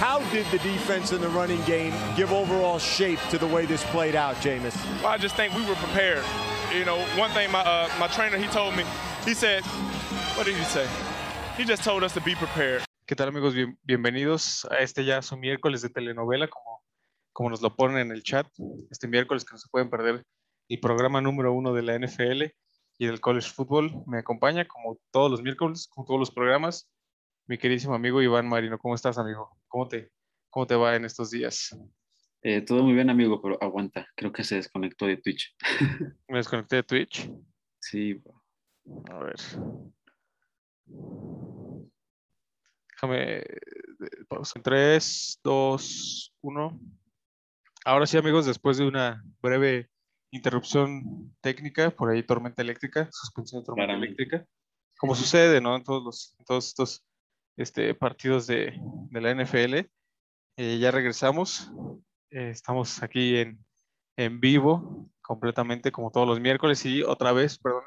How did the defense and the running game give overall shape to the way this played out, Jameis? Well, I just think we were prepared. You know, one thing my uh, my trainer he told me, he said, what did he say? He just told us to be prepared. ¿Qué tal amigos? Bien- bienvenidos a este ya su miércoles de telenovela, como, como nos lo ponen en el chat. Este miércoles que no se pueden perder el programa número uno de la NFL y del College Football. Me acompaña como todos los miércoles, como todos los programas, mi queridísimo amigo Iván Marino. ¿Cómo estás, amigo? ¿Cómo te, cómo te va en estos días? Eh, todo muy bien, amigo, pero aguanta. Creo que se desconectó de Twitch. Me desconecté de Twitch. Sí, bro. A ver. Déjame. eh, Pausa. 3, 2, 1. Ahora sí, amigos, después de una breve interrupción técnica, por ahí tormenta eléctrica, suspensión de tormenta Claramente. eléctrica, como sucede, ¿no? En todos, los, en todos estos este, partidos de, de la NFL. Eh, ya regresamos. Eh, estamos aquí en, en vivo, completamente, como todos los miércoles, y otra vez, perdón,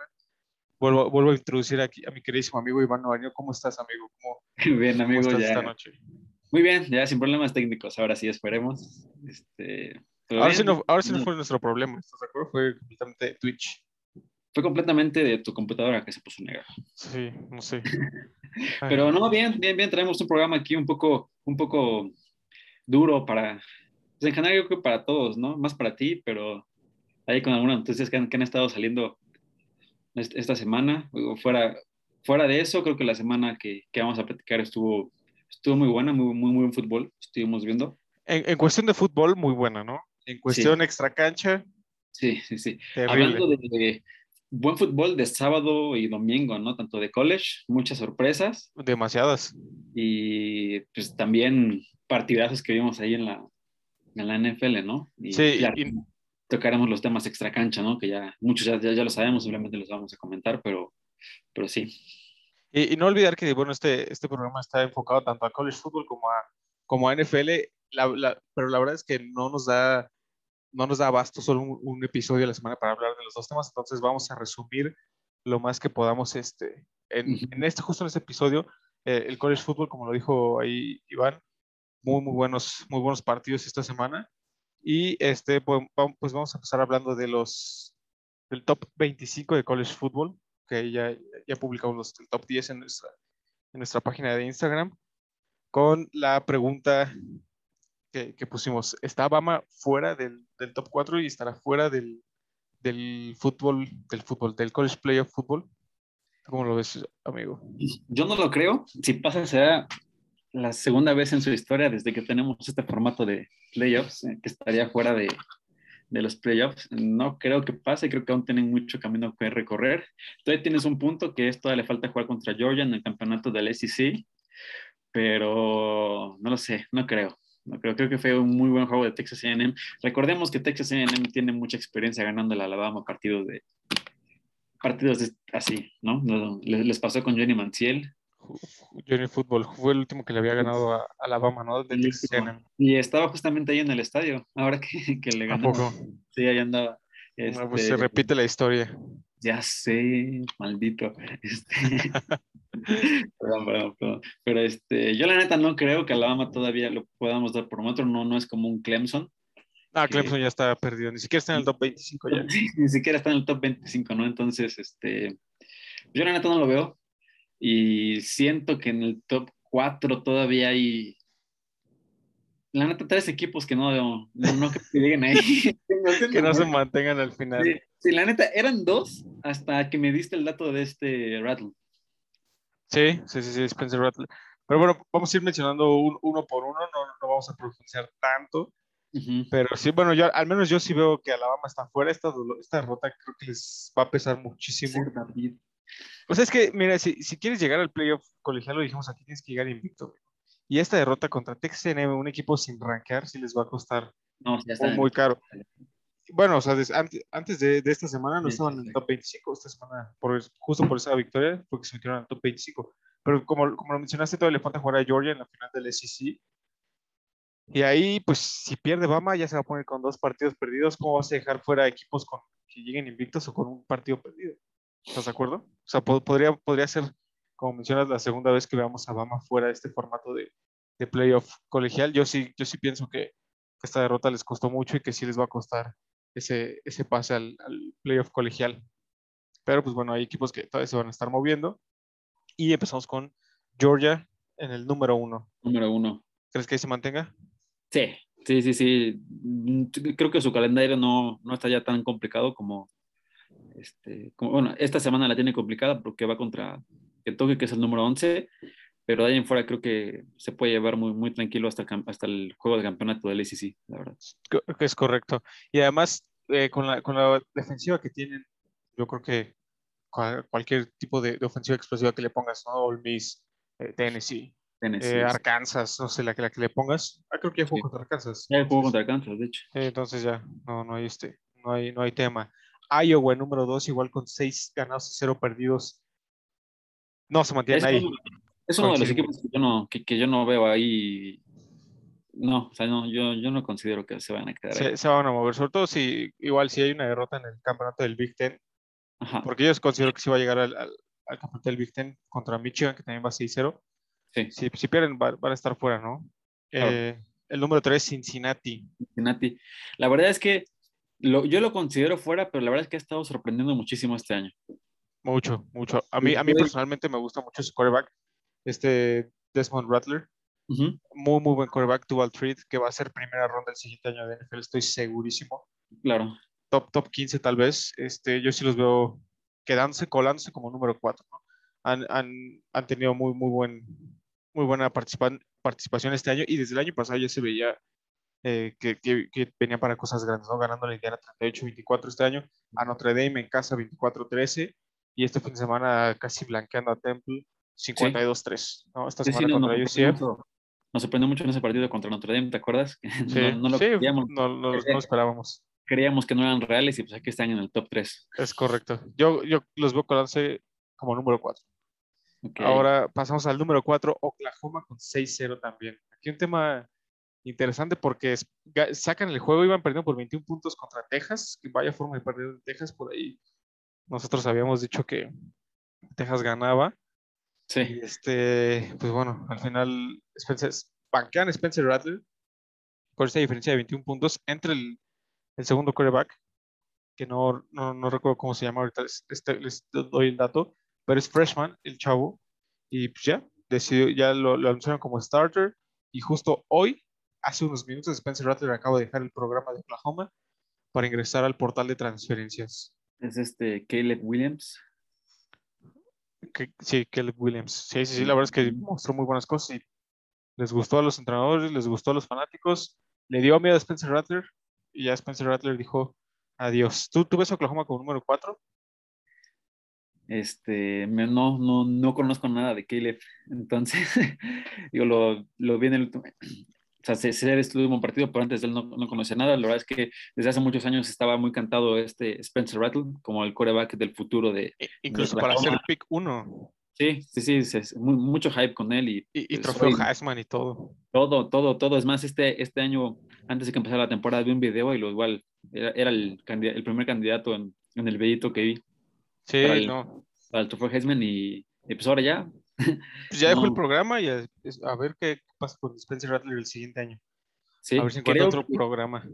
Vuelvo, vuelvo a introducir aquí a mi queridísimo amigo Iván Novaño. ¿Cómo estás, amigo? ¿Cómo, Bien, cómo amigo, estás ya. esta noche? Muy bien, ya sin problemas técnicos. Ahora sí, esperemos. Este, ¿todo Ahora sí, no, ahora sí no No, fue nuestro problema, ¿estás de acuerdo? Fue completamente Twitch. Fue completamente de tu computadora que se puso negra. Sí, no sé. Pero no, bien, bien, bien. Traemos un programa aquí un poco, un poco duro para, pues en general yo creo que para todos, ¿no? Más para ti, pero ahí con algunas noticias que han, que han estado saliendo est- esta semana. Fuera, fuera de eso, creo que la semana que, que vamos a platicar estuvo, estuvo muy buena, muy, muy, muy buen fútbol. Estuvimos viendo. En, en cuestión de fútbol, muy buena, ¿no? En cuestión extra cancha, Sí, sí, sí. terrible. Hablando de buen fútbol de sábado y domingo, ¿no? Tanto de college, muchas sorpresas Demasiadas. y pues también partidazos que vimos ahí en la, en la NFL, ¿no? Y Sí, y- tocaremos los temas extra cancha, ¿no? Que ya muchos ya, ya, ya lo sabemos, simplemente los vamos a comentar, pero, pero sí. Y, y no olvidar que, bueno, este, este programa está enfocado tanto a college football como a, como a NFL, la- la- pero la verdad es que no nos da, no nos da abasto solo un, un episodio a la semana para hablar de los dos temas, entonces vamos a resumir lo más que podamos este, en, este, justo en este episodio, eh, el college football, como lo dijo ahí Iván, muy, muy buenos, muy buenos partidos esta semana. Y este, pues, pues vamos a empezar hablando de los, del top 25 de college football, que ya, ya publicamos los el top 10 en nuestra, en nuestra página de Instagram, con la pregunta que, que pusimos, ¿está Bama fuera del, del top 4 y estará fuera del, del fútbol, del fútbol, del college playoff fútbol? ¿Cómo lo ves, amigo? Yo no lo creo. Si pasa, será la segunda vez en su historia desde que tenemos este formato de playoffs, eh, que estaría fuera de, de los playoffs. No creo que pase, creo que aún tienen mucho camino que recorrer. Todavía tienes un punto que es todavía le falta jugar contra Georgia en el campeonato del SEC, pero no lo sé, no creo. No creo, creo que fue un muy buen juego de Texas A&M. Recordemos que Texas A&M tiene mucha experiencia ganando el Alabama partidos de partidos de- así, ¿no? No, Les, les pasó con Johnny Manziel, Johnny Football fue el último que le había ganado a Alabama, ¿no? De Texas. Y estaba justamente ahí en el estadio, ahora que, que le ¿A ganó. Sí, ahí andaba. Bueno, pues Este, se repite la historia. Ya sé, maldito. Este, perdón, perdón, perdón. Pero este, yo la neta no creo que Alabama todavía lo podamos dar por otro, no, no es como un Clemson. Ah. Clemson ya está perdido, ni siquiera está en el top 25 ya. Ni siquiera está en el top 25, ¿no? Entonces, este, yo la neta no lo veo. Y siento que en el top 4 todavía hay, la neta, tres equipos que no, no, que lleguen ahí. Que no se mantengan al final. Sí, sí, la neta, eran dos hasta que me diste el dato de este Rattle. Sí, sí, sí, sí, Spencer Rattler. Pero bueno, vamos a ir mencionando un- uno por uno, no, no vamos a profundizar tanto. Pero sí, bueno, yo al menos yo sí veo que Alabama está fuera. Esta, esta derrota creo que les va a pesar muchísimo. Sí, sea, es que, mira, si, si quieres llegar al playoff colegial, lo dijimos aquí, tienes que llegar invicto. Y esta derrota contra A&M, un equipo sin rankear, sí les va a costar No, ya está. muy, caro. Bueno, o sea, des- antes, antes de, de esta semana no Sí, estaban sí, en el top 25, esta semana, por, justo por esa victoria, porque se metieron al top 25. Pero como, como lo mencionaste, todavía le falta jugar a Georgia en la final del SEC. Y ahí, pues, si pierde Bama, ya se va a poner con dos partidos perdidos. ¿Cómo vas a dejar fuera equipos con, que lleguen invictos o con un partido perdido? ¿Estás de acuerdo? O sea, po- podría, podría ser, como mencionas, la segunda vez que veamos a Bama fuera de este formato de, de playoff colegial. Yo sí, yo sí pienso que esta derrota les costó mucho y que sí les va a costar ese, ese pase al, al playoff colegial. Pero pues bueno, hay equipos que todavía se van a estar moviendo. Y empezamos con Georgia en el número uno. Número uno. ¿Crees que ahí se mantenga? Sí, sí, sí, sí. Creo que su calendario no, no está ya tan complicado como, este, como, bueno, esta semana la tiene complicada porque va contra Kentucky, que es el número 11, pero de ahí en fuera creo que se puede llevar muy, muy tranquilo hasta el, hasta el juego de campeonato del ACC, la verdad. Es correcto. Y además, eh, con, la, con la defensiva que tienen, yo creo que cual- cualquier tipo de, de ofensiva explosiva que le pongas, ¿no? Ole Miss, eh, Tennessee, Tennessee. eh, Arkansas, no sé, la que, la que le pongas. Ah, creo que ya jugó Sí. contra Arkansas. Ya jugó contra Kansas, de hecho. eh, entonces ya, no, no hay este, no hay, no hay tema. Iowa, número 2, igual con 6 ganados y 0 perdidos. No se mantienen Es, ahí. uno, es uno de los equipos que yo no, que, que yo no veo ahí. No, o sea, no, yo, yo no considero que se van a quedar ahí. Se, se van a mover, sobre todo si, igual si hay una derrota en el campeonato del Big Ten, Ajá, porque ellos considero que sí va a llegar al, al, al campeonato del Big Ten contra Michigan, que también va 6-0. sí. Si, si pierden, va- van a estar fuera, ¿no? Claro. Eh, el número 3, Cincinnati. Cincinnati. La verdad es que lo, yo lo considero fuera, pero la verdad es que ha estado sorprendiendo muchísimo este año. Mucho, mucho. A mí, a mí personalmente me gusta mucho su quarterback, este Desmond Rattler. Muy, muy buen quarterback, dual threat, que va a ser primera ronda el siguiente año de NFL, estoy segurísimo. Claro. Top, top 15 tal vez. Este, yo sí los veo quedándose, colándose como número 4. Han, han, han tenido muy, muy, buen, muy buena participa- participación este año y desde el año pasado ya se veía eh, que, que, que venían para cosas grandes, ¿no? Ganando la Indiana 38-24 este año, a Notre Dame en casa 24-13 y este fin de semana casi blanqueando a Temple 52-3, ¿no? Esta Sí, sí, semana no, contra sorprendió UCF. mucho, nos sorprendió mucho en ese partido contra Notre Dame, ¿te acuerdas? Sí, No, no lo sí, creíamos, no, no- no esperábamos. creíamos que no eran reales y pues aquí están en el top 3. Es correcto. Yo, yo los veo colándose como número 4. Ahora pasamos al número 4, Oklahoma con 6-0 también. Aquí un tema interesante porque sacan el juego, iban perdiendo por 21 puntos contra Texas, que vaya forma de perder en Texas por ahí. Nosotros habíamos dicho que Texas ganaba. Sí, Y este, pues bueno, al final Spencer, banquean Spencer Rattler por esta diferencia de 21 puntos entre el, el segundo quarterback, que no, no, no recuerdo cómo se llama ahorita, les, les doy el dato, pero es freshman, el chavo, y pues ya, decidió, ya lo, lo anunciaron como starter, y justo hoy, hace unos minutos, Spencer Rattler acaba de dejar el programa de Oklahoma para ingresar al portal de transferencias. Es este Caleb Williams. Que, sí, Caleb Williams. Sí, sí, sí, la verdad es que mostró muy buenas cosas y les gustó a los entrenadores, les gustó a los fanáticos, le dio miedo a Spencer Rattler y ya Spencer Rattler dijo adiós. ¿Tú, tú ves a Oklahoma como número 4? Este, me- no, no, no conozco nada de Caleb, entonces, yo lo, lo vi en el último, o sea, sé, sé de este último partido, pero antes de él no, no conocía nada. La verdad es que desde hace muchos años estaba muy cantado este Spencer Rattle como el coreback del futuro de... Incluso de para ser pick 1 Sí, sí, sí, sí, es mu- mucho hype con él y, y, y pues, trofeo hoy Heisman y todo. todo, todo, todo. Es más, este, este año, antes de que empezara la temporada, vi un video y lo igual, era, era el, el primer candidato en, en el videito que vi Sí, Para el- no. para el trofeo Heisman y, y pues ahora ya, Pues ya dejó el no. programa y a, a ver qué pasa con Spencer Rattler el siguiente año. sí, a ver si encuentra otro que- programa.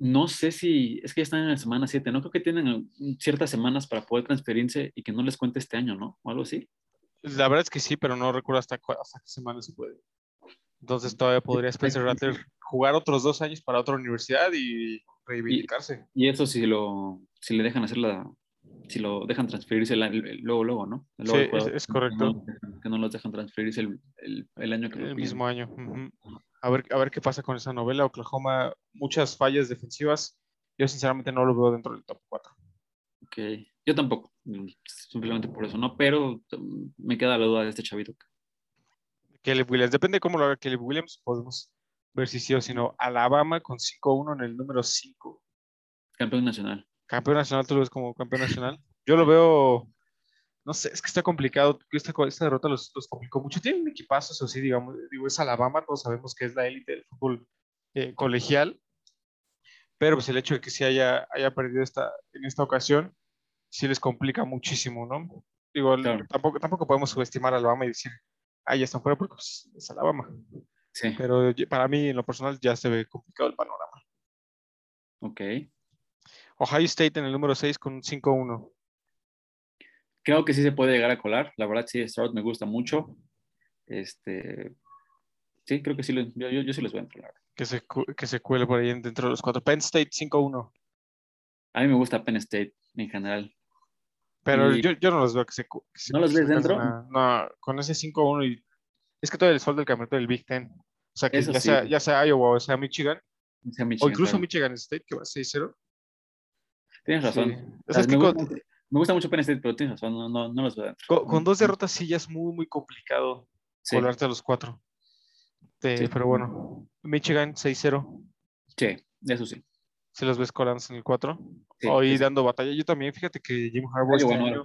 No sé si, es que ya están en la semana 7, no creo que tienen ciertas semanas para poder transferirse y que no les cuente este año, ¿no? O algo así. La verdad es que sí, pero no recuerdo hasta, hasta qué semana se puede. Entonces todavía podría Spencer Rattler jugar otros dos años para otra universidad y reivindicarse. Y eso si lo, si le dejan hacer la, si lo dejan transferirse la- el- el- luego, luego, ¿no? Luego Sí, el jugador, es- es que correcto. no los dejan- Que no los dejan transferirse el, el- el año que el mismo año. ujú. A ver, a ver qué pasa con esa novela. Oklahoma, muchas fallas defensivas. Yo sinceramente no lo veo dentro del top 4. Ok, yo tampoco, simplemente por eso, ¿no? Pero mm, me queda la duda de este chavito. Caleb Williams, depende cómo lo haga Caleb Williams, podemos ver si sí o si no. Alabama con 5-1 en el número 5. Campeón nacional. Campeón nacional, tú lo ves como campeón nacional. Yo lo veo, no sé, es que está complicado. Esta, esta derrota los, los complicó mucho. Tienen un equipazo, eso sí, digamos, digo, es Alabama, todos sabemos que es la élite del fútbol eh, colegial. Pero pues el hecho de que sí haya, haya perdido esta, en esta ocasión, sí les complica muchísimo, ¿no? Digo, Claro. tampoco, tampoco podemos subestimar a Alabama y decir, ah, ya están fuera porque pues, es Alabama. Sí, pero para mí, en lo personal, ya se ve complicado el panorama. ok. Ohio State en el número 6 con un 5-1. Creo que sí se puede llegar a colar. La verdad, sí, Stroud me gusta mucho. Este, sí, creo que sí, yo, yo, yo sí los voy a entrar. Que se, que se cuele por ahí en- dentro de los cuatro. Penn State 5-1. A mí me gusta Penn State en general. Pero Y- yo, yo no los veo que se. que se- ¿No los ves dentro? No, con ese 5-1 y. Es que todo el sol del campeonato del Big Ten. O sea, que ya, sí. sea, ya sea Iowa o sea Michigan, O, sea, o Michigan, incluso claro. Michigan State, que va 6-0. Tienes razón. Sí. O sea, me, que gusta, me gusta mucho Penn State, pero tienes razón, no, no, no los veo con- con dos derrotas sí ya es muy, muy complicado Sí, colarte a los cuatro. Sí. Pero bueno, Michigan 6-0. sí, eso sí. Si los ves colándose en el 4. Sí, Hoy dando batalla. Yo también, fíjate que Jim Harbaugh este, no año,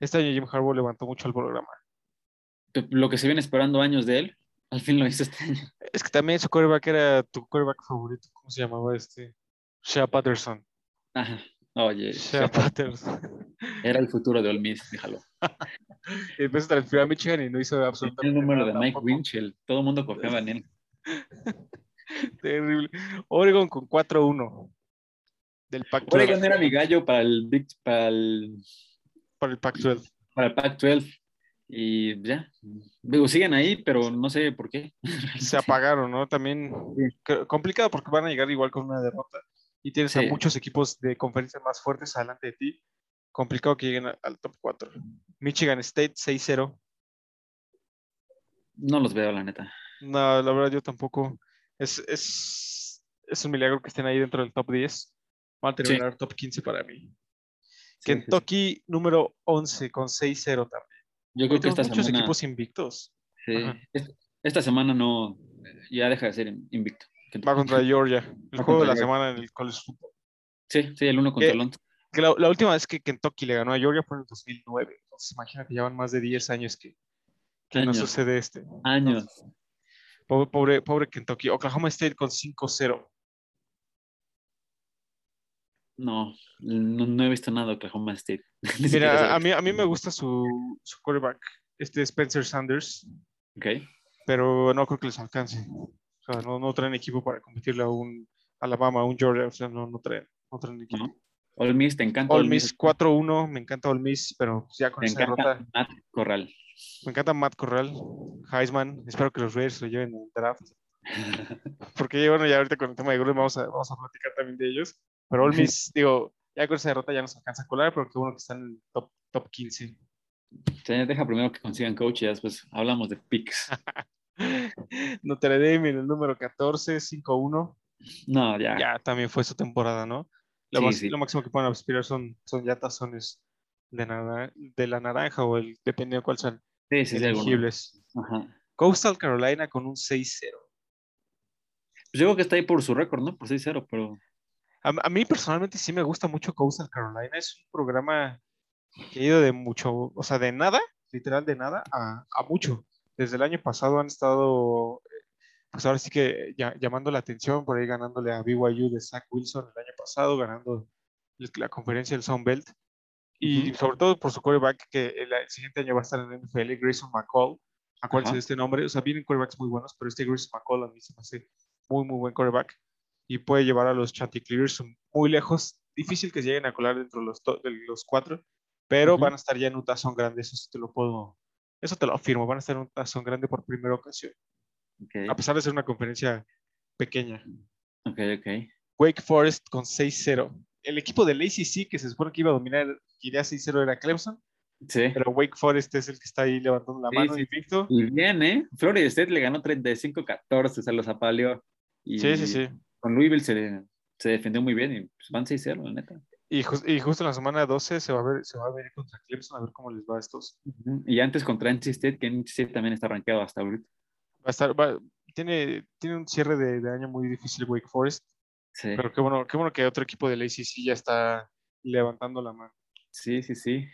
este año Jim Harbaugh levantó mucho el programa. Lo que se viene esperando años de él, al fin lo hizo este año. Es que también su quarterback era tu quarterback favorito. ¿Cómo se llamaba este? Shea Patterson. Ajá. Oye, Shea Patterson. era el futuro de Ole Miss, déjalo. y después se transfirió a Michigan y no hizo absolutamente el número de nada Mike tampoco. Winchell, todo el mundo confiaba en él. Terrible. Oregon con 4-1 del Pac-12. Oregon era mi gallo para el Big, para el, Para el Pac-12. para el Pac-12 y ya. Digo, siguen ahí, pero no sé por qué. Se apagaron, ¿no? También Sí. complicado porque van a llegar igual con una derrota y tienes a Sí. muchos equipos de conferencias más fuertes adelante de ti. Complicado que lleguen a- al top 4. Michigan State 6-0. No los veo, la neta. No, la verdad yo tampoco. Es, es, es un milagro que estén ahí dentro del top 10. Van a terminar top 15 para mí. Sí, sí, sí. Kentucky número 11 con 6-0 también. Yo creo que esta muchos semana, equipos invictos. sí, Ajá. esta semana no, ya deja de ser invicto. Va contra Georgia. El juego de la Georgia. semana en el college football. Sí, sí, el uno contra ¿Qué? el otro. Que la, la última vez que Kentucky le ganó a Georgia fue en el 2009. Entonces, imagínate, ya van más de 10 años que, que no sucede este. Años. Pobre, pobre, pobre Kentucky. Oklahoma State con 5-0. No, no, no he visto nada de Oklahoma State. Mira, a mí, a mí me gusta su, su quarterback, este Spencer Sanders, Ok. pero no creo que les alcance. O sea, no, no traen equipo para competirle a un Alabama, a un Georgia. O sea, no, no traen, no traen equipo. No. Ole Miss, te encanta. Ole Ole Miss 4-1, me encanta Ole Miss, pero ya con Te esa encanta derrota. Matt Corral. Me encanta Matt Corral, Heisman. Espero que los Raiders lo lleven en el draft. Porque bueno, ya ahorita con el tema de Gruden vamos a, vamos a platicar también de ellos. Pero Ole Miss, digo, ya con esa derrota ya nos alcanza a colar, pero qué bueno que están en el top, top 15. Sí, deja primero que consigan coach y después hablamos de picks. Notre Dame en el número 14, 5-1. No, ya. Ya también fue su temporada, ¿no? Lo, Sí, más- sí. lo máximo que pueden aspirar son, son ya tazones de, de la naranja o el, dependiendo de cuál sean Sí, elegibles. Ajá. Coastal Carolina con un 6-0. Pues yo creo que está ahí por su récord, ¿no? Por 6-0, pero A, a mí personalmente sí me gusta mucho Coastal Carolina. Es un programa que ha ido de mucho, o sea, de nada, literal de nada, a, a mucho. Desde el año pasado han estado, eh, pues ahora sí que ya- llamando la atención, por ahí ganándole a BYU de Zach Wilson el año pasado, ganando la conferencia del Sun Belt. Y Ujú. sobre todo por su quarterback, que el, el siguiente año va a estar en el NFL, Grayson McCall. Acuérdense de este nombre. O sea, vienen quarterbacks muy buenos, pero este Grayson McCall a mí se me hace muy, muy buen quarterback y puede llevar a los Chanticleers muy lejos. Difícil que se lleguen a colar dentro de los, de los cuatro, pero van a estar ya en un tazón grande, eso sí te lo puedo, eso te lo afirmo, van a estar en un tazón grande por primera ocasión, a ok, pesar de ser una conferencia pequeña. ok, ok. Wake Forest con 6-0. El equipo del ACC que se supone que iba a dominar, que iría 6-0 era Clemson, Sí. pero Wake Forest es el que está ahí levantando la Sí, mano sí. invicto. Y bien, ¿eh? Florida State le ganó 35-14, se los apaleó. Y Sí, sí, sí. Con Louisville se, se defendió muy bien y pues, van 6-0, la neta. Y, jus- y justo en la semana 12 se va, a ver, se va a ver contra Clemson a ver cómo les va a estos. Ujú. Y antes contra NC State, que NC State también está rankeado hasta ahorita. Va a estar, va- tiene, tiene un cierre de, de año muy difícil Wake Forest, Sí, pero qué bueno, qué bueno que otro equipo del ACC ya está levantando la mano. sí, sí, sí.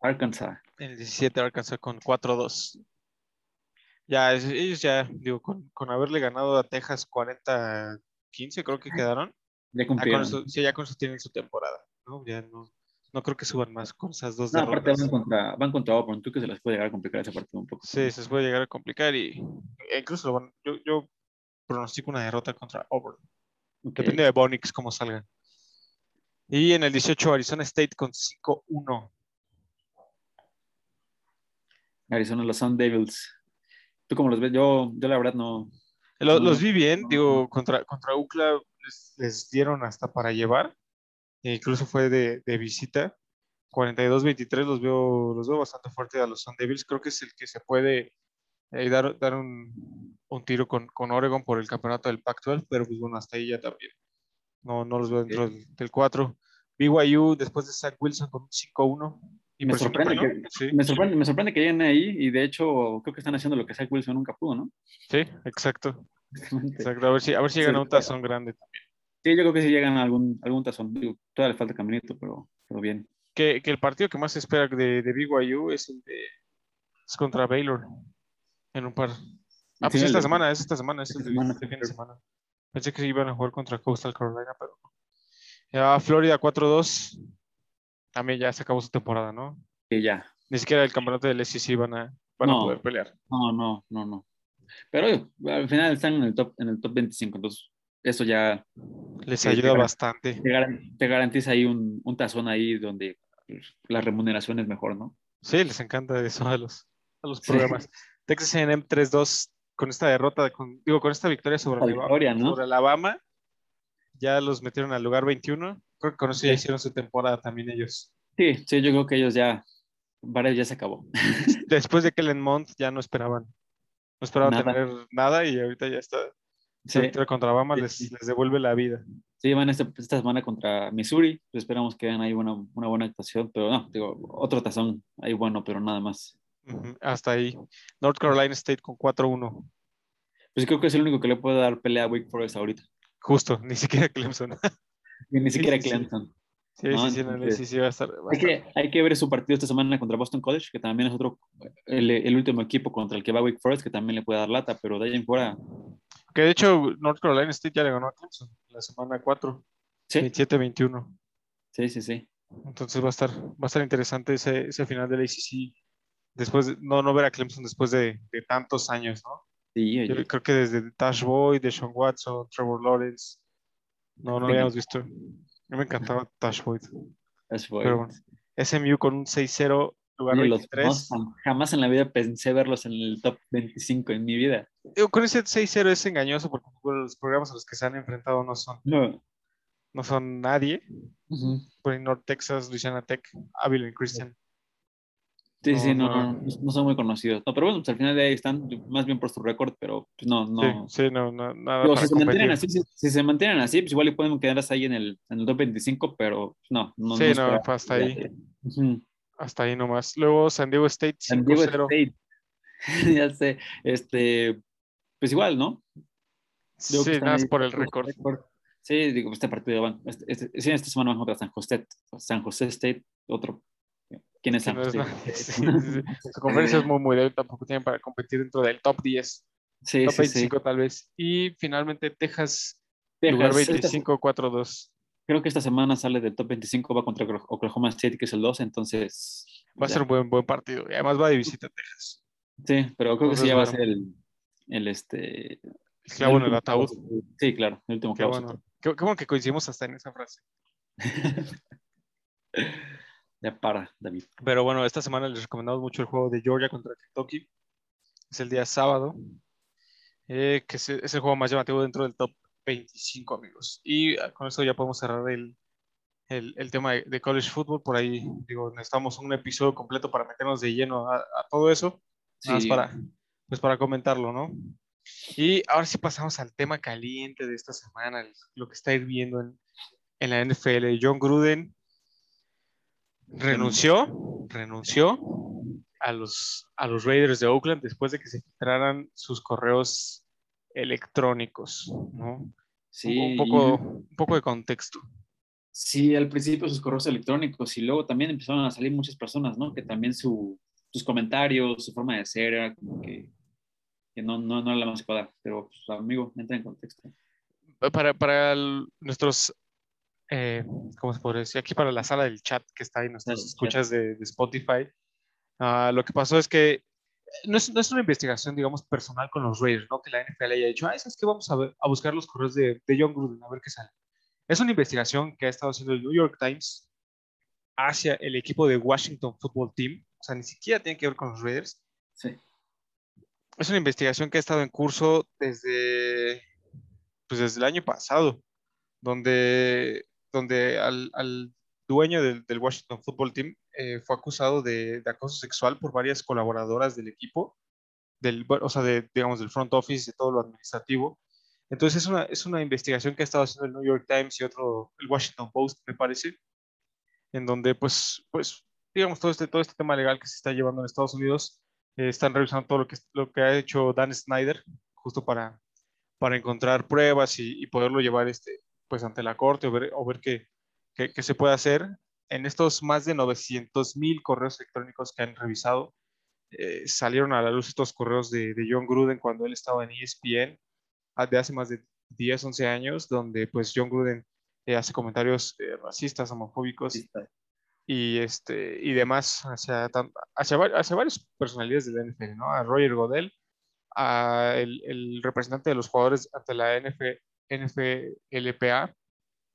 Arkansas. En el 17 alcanzó con 4-2. Ya, ellos ya, digo, con, con haberle ganado a Texas 40-15, creo que quedaron. Ya con, cumplieron. eso, sí, ya con eso tienen su temporada, ¿no? Ya no, No creo que suban más con esas dos No, aparte derrotas. van contra, van contra Auburn. Tú que se les puede llegar a complicar ese partido un poco. Sí, se les puede llegar a complicar y e incluso van- yo, yo pronostico una derrota contra Auburn. Depende de Bonix cómo salgan. Y en el 18 Arizona State con 5-1. Arizona, los Sun Devils. ¿Tú cómo los ves? Yo, yo la verdad no. Lo- No, los vi bien, no, digo, contra, contra UCLA les, les dieron hasta para llevar. e incluso fue de, de visita. 42-23 los veo, los veo bastante fuerte a los Sun Devils. Creo que es el que se puede eh, dar, dar un, un tiro con, con Oregon por el campeonato del Pac-12, pero pues bueno, hasta ahí ya también. No, no los veo dentro del, del 4. BYU después de Zach Wilson con un 5-1. Me sorprende que- ¿no? Sí, Me sorprende, me sorprende que lleguen ahí y de hecho creo que están haciendo lo que Zach Wilson nunca pudo, ¿no? sí, exacto. exacto. A ver si, a ver si Sí, llegan a un tazón grande. Sí, yo creo que sí llegan a algún, algún tazón. Digo, todavía le falta caminito, pero, pero bien. que, que el partido que más se espera de, de BYU es el de es contra Baylor en un par. Ah, pues esta semana, es esta semana, es el de, semana. este fin de semana. Pensé que iban a jugar contra Coastal Carolina, pero. Ya Florida 4-2. También ya se acabó su temporada, ¿no? Y ya. Ni siquiera el campeonato del SEC van a, van a No. poder pelear. No, no, no, no. Pero oye, al final están en el top, en el top 25, entonces eso ya Les Sí, ayuda bastante. te, garan- te garantiza ahí un, un tazón ahí donde la remuneración es mejor, ¿no? Sí, les encanta eso a los, a los Sí. programas. Texas A&M 3-2 con esta derrota, con, digo, con esta victoria sobre La Alabama, victoria, ¿no? sobre Alabama, ya los metieron al lugar 21. Creo que con eso ya Sí. hicieron su temporada también ellos. Sí, sí, yo creo que ellos ya, varios ya se acabó. Después de Kellen Mond ya no esperaban, no esperaban Nada. tener nada y ahorita ya está. Sí, contra Alabama Sí, les, sí. les devuelve la vida. sí van esta, esta semana contra Missouri, esperamos que hagan ahí una, una buena actuación, pero no, digo, otro tazón ahí bueno, pero nada más. Hasta ahí. North Carolina State con 4-1. Pues creo que es el único que le puede dar pelea a Wake Forest ahorita. Justo, ni siquiera Clemson. Ni siquiera. Clemson. Sí, No, sí, sí, no, sí, sí, va a estar. va Hay que, hay que ver su partido esta semana contra Boston College, que también es otro, el, el último equipo contra el que va Wake Forest, que también le puede dar lata, pero de ahí en fuera, Que de hecho North Carolina State ya le ganó a Clemson la semana 4, sí, 27-21. sí, sí, sí. Entonces va a estar, va a estar interesante ese, ese final del ACC. Después, de- no, no ver a Clemson después de, de tantos años, ¿no? Sí, Yo creo que desde Tash Boyd, Deshaun Watson, Trevor Lawrence, no, no Sí. habíamos visto. Mí me encantaba Tash Boyd. Pero bueno, SMU con un 6-0, los 23. Mustang, jamás en la vida pensé verlos en el top 25 en mi vida. Digo, con ese 6-0 es engañoso porque bueno, los programas a los que se han enfrentado no son, No. no son nadie. Ujú. Por ahí North Texas, Louisiana Tech, Abilene Christian. Sí, No, sí, no, no. no, no son muy conocidos. No, pero bueno, pues al final de ahí están, más bien por su récord, pero pues no, no. Sí, sí, no, no, nada para si se mantienen así, si, si se mantienen así, pues igual pueden quedarse ahí en el, en el top 25, pero pues, no, no. Sí, no, hasta ahí. Ujú. Hasta ahí nomás. Luego San Diego State San Diego 5-0. State. ya sé, este, pues igual, ¿no? Digo Sí, nada más por el récord. Sí, digo, este partido van, este, este- sí, esta semana van contra San José, San José State, otro. ¿Quién es San no es José? nada. Sí, sí, sí. Su conferencia es muy, muy débil. Tampoco tienen para competir dentro del top 10, Sí, top sí, sí. 25 tal vez. Y finalmente Texas, lugar Texas, esta- 25, 4-2. Creo que esta semana sale del top 25, va contra Oklahoma State, que es el 12, entonces. Va a ya. ser un buen, buen partido. Y además va de visita a Texas. Sí, pero creo que sí ya va a ser el, el este. El clavo en el ataúd. Sí, claro, el último Qué clavo. bueno. Qué, qué bueno que coincidimos hasta en esa frase. ya para, David. Pero bueno, esta semana les recomendamos mucho el juego de Georgia contra Kentucky. Es el día sábado, eh, que es el juego más llamativo dentro del top 25, amigos. Y ah, con eso ya podemos cerrar el, el, el tema de, de college football. Por ahí, digo, necesitamos un episodio completo para meternos de lleno a, a todo eso. Nada más Sí. para, pues para comentarlo, ¿no? Y ahora sí pasamos al tema caliente de esta semana, lo que está hirviendo en, en la NFL. John Gruden renunció, renunció a los, a los Raiders de Oakland después de que se filtraran sus correos electrónicos, ¿no? Sí, Un, poco, un poco de contexto. Sí, al principio sus correos electrónicos y luego también empezaron a salir muchas personas, ¿no? Que también su, sus comentarios, su forma de ser era como que, que no, no, no era la más adecuada. Pero, pues, amigo, entra en contexto. Para, para el- nuestros eh, ¿cómo se podría decir? Aquí para la sala del chat que está ahí, nuestras escuchas de, de Spotify. Ah, lo que pasó es que no es, no es, una investigación, digamos, personal con los Raiders, ¿no? Que la NFL haya dicho, ah, es que vamos a, ver, a buscar los correos de, de John Gruden, a ver qué sale. Es una investigación que ha estado haciendo el New York Times hacia el equipo de Washington Football Team. O sea, ni siquiera tiene que ver con los Raiders. Sí. Es una investigación que ha estado en curso desde, pues desde el año pasado, donde, donde al, al dueño del, del, Washington Football Team eh, fue acusado de, de, acoso sexual por varias colaboradoras del equipo, del, o sea, de, digamos, del front office, de todo lo administrativo. Entonces es una, es una investigación que ha estado haciendo el New York Times y otro, el Washington Post, me parece, en donde pues, pues digamos, todo este, todo este tema legal que se está llevando en Estados Unidos, eh, están revisando todo lo que, lo que ha hecho Dan Snyder, justo para, para encontrar pruebas y, y poderlo llevar este, pues ante la corte o ver, o ver qué, qué, qué se puede hacer. En estos más de 900 mil correos electrónicos que han revisado, eh, salieron a la luz estos correos de, de John Gruden cuando él estaba en ESPN de hace más de 10, 11 años, donde pues John Gruden eh, hace comentarios eh, racistas, homofóbicos sí. y, este, y demás hacia, hacia, hacia varias personalidades de la NFL, ¿no? A Roger Godel, a el, el representante de los jugadores ante la NF, NFLPA,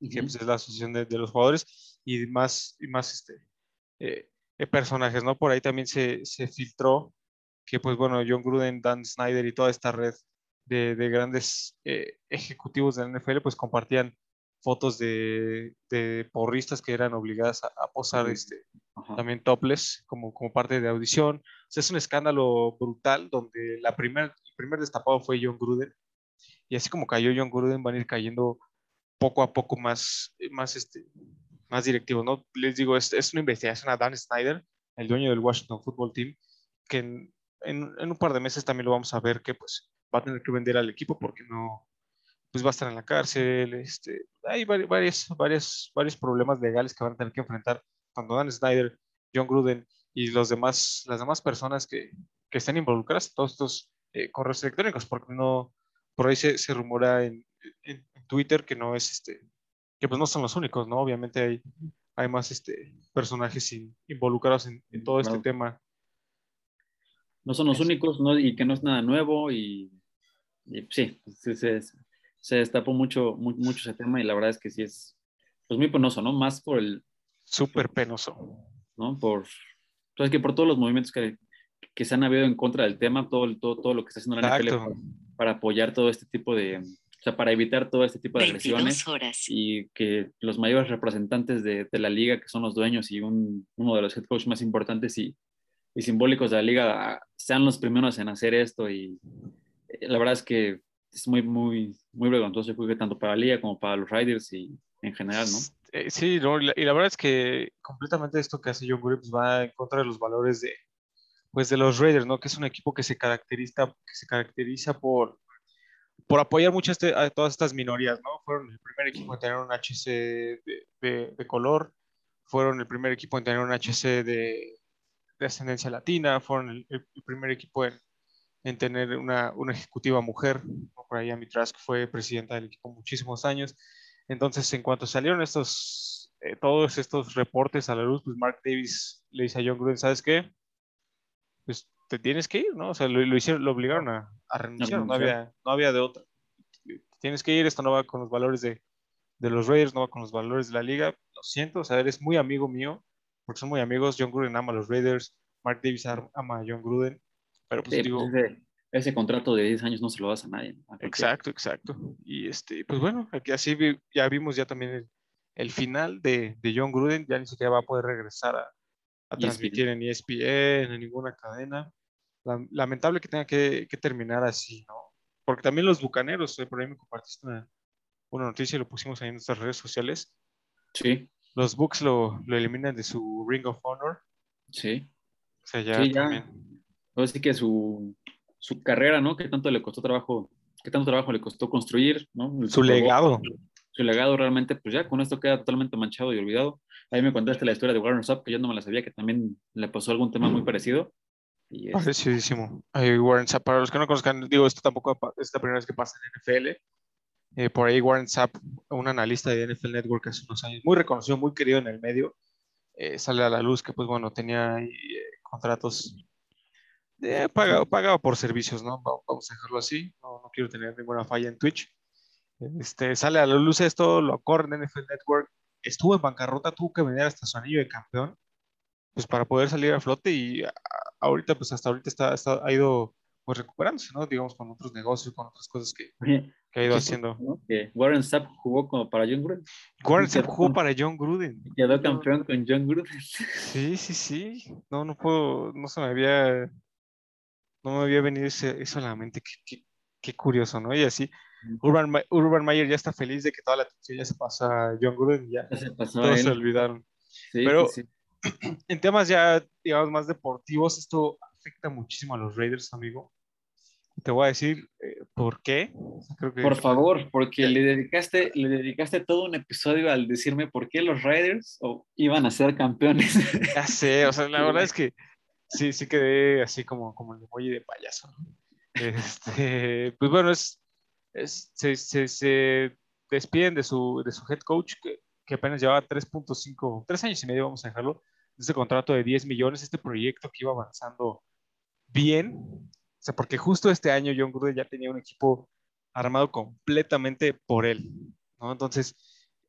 -huh. que pues, es la asociación de, de, los jugadores, y más, y más este, eh, personajes, ¿no? Por ahí también se, se filtró que, pues bueno, John Gruden, Dan Snyder y toda esta red de, de grandes eh, ejecutivos de la NFL, pues compartían fotos de, de, porristas que eran obligadas a, a posar este, también topless como, como parte de audición. O sea, es un escándalo brutal donde la primer, el primer destapado fue John Gruden y así como cayó John Gruden van a ir cayendo poco a poco más, más, este, más directivos, ¿no? Les digo, es, es una investigación a Dan Snyder, el dueño del Washington Football Team, que en, en, en un par de meses también lo vamos a ver que pues va a tener que vender al equipo porque no, pues va a estar en la cárcel, este, hay varios, varios, varios problemas legales que van a tener que enfrentar tanto Dan Snyder, John Gruden y los demás, las demás personas que, que estén involucradas en todos estos eh, correos electrónicos, porque no, por ahí se, se rumora en, en, Twitter que no es este, que pues no son los únicos, ¿no? Obviamente hay, hay más este, personajes in, involucrados en, en todo este tema. No son los es, únicos, ¿no? Y que no es nada nuevo y y sí, se, se, se, destapó mucho, mucho, mucho ese tema y la verdad es que sí es pues muy penoso, ¿no? Más por el... Súper penoso. ¿No? Por... Pues que por todos los movimientos que, que se han habido en contra del tema, todo, todo, todo lo que está haciendo la NFL para, para, apoyar todo este tipo de... O sea, para evitar todo este tipo de agresiones horas. y que los mayores representantes de, de, la liga, que son los dueños y un, uno de los head coaches más importantes y, y simbólicos de la liga, sean los primeros en hacer esto y la verdad es que es muy, muy, muy vergonzoso, yo creo que tanto para la liga como para los Riders y en general, ¿no? Sí, no, y, la, y, la, verdad es que completamente esto que hace John pues va en contra de los valores de, pues de los Raiders, ¿no? Que es un equipo que se caracteriza, que se caracteriza por, por apoyar mucho este, a todas estas minorías, ¿no? Fueron el primer equipo en tener un HC de, de, de color, fueron el primer equipo en tener un HC de, de ascendencia latina, fueron el, el primer equipo en en tener una, una ejecutiva mujer. Por ahí Amy Trask fue presidenta del equipo muchísimos años. Entonces, en cuanto salieron estos, eh, todos estos reportes a la luz, pues Mark Davis le dice a John Gruden, ¿sabes qué? Pues te tienes que ir, ¿no? O sea, lo, lo hicieron, lo obligaron a, a renunciar, no, no, había, no había de otra. Tienes que ir, esto no va con los valores de, de los Raiders, no va con los valores de la liga. Lo siento, o sea, eres muy amigo mío, porque son muy amigos. John Gruden ama a los Raiders, Mark Davis ama a John Gruden pero pues sí, digo. Ese, ese, contrato de 10 años no se lo das a nadie. ¿no? Exacto, exacto. Y este, pues bueno, aquí así vi, ya vimos ya también el, el final de, de, John Gruden, ya ni siquiera va a poder regresar a, a transmitir en ESPN, en ninguna cadena. Lamentable que tenga que, que, terminar así, ¿no? Porque también los bucaneros, eh, por ahí me compartiste una, una, noticia y lo pusimos ahí en nuestras redes sociales. Sí. Los Bucks lo, lo eliminan de su Ring of Honor. Sí. O sea, ya, sí, ya. también Así que su, su carrera, ¿no? ¿Qué tanto le costó trabajo, qué tanto trabajo le costó construir, ¿no? El su legado. Su legado realmente, pues ya con esto queda totalmente manchado y olvidado. Ahí me contaste la historia de Warren Sapp, que yo no me la sabía, que también le pasó algún tema muy parecido. Y. Parecidísimo. Ay, Warren Sapp, para los que no conozcan, digo, esto tampoco es la primera vez que pasa en NFL. Eh, por ahí Warren Sapp, un analista de NFL Network hace unos años, muy reconocido, muy querido en el medio, eh, sale a la luz que pues bueno, tenía ahí, eh, contratos eh, pagado, pagado por servicios, ¿no? Va- Vamos a dejarlo así, no, no quiero tener ninguna falla en Twitch. Este, sale a la luz esto, lo en NFL Network, estuvo en bancarrota, tuvo que vender hasta su anillo de campeón, pues para poder salir a flote y ahorita, pues hasta ahorita está, está- ha ido pues recuperándose, ¿no? Digamos, con otros negocios, con otras cosas que, ha ido haciendo. curioso, ¿no? Que Warren Sapp jugó como para John Gruden. Warren Sapp jugó para John Gruden. Quedó campeón con John Gruden. Sí, sí, sí. No, no puedo, no se me había, no me había venido ese- eso a la mente. Qué, qué- qué curioso, ¿no? Y así, Urban, Urban Meyer ya está feliz de que toda la atención ya se pasa a John Gruden y ya Ya se pasó a todos él. se olvidaron. Sí, Pero- sí. En temas ya, digamos, más deportivos, esto afecta muchísimo a los Raiders, amigo. Te voy a decir eh, por qué. Creo que Por favor, porque le dedicaste, le dedicaste todo un episodio al decirme por qué los Raiders o iban a ser campeones. Ya sé, o sea, la verdad es que sí, sí quedé así como, como el emoji de payaso. ¿no? Este, pues bueno, es, es- se, se- se despiden de su, de su head coach que, que apenas llevaba 3.5, 3 años y medio, vamos a dejarlo, de ese contrato de 10 millones, este proyecto que iba avanzando bien. O sea, porque justo este año John Gruden ya tenía un equipo armado completamente por él, ¿no? Entonces,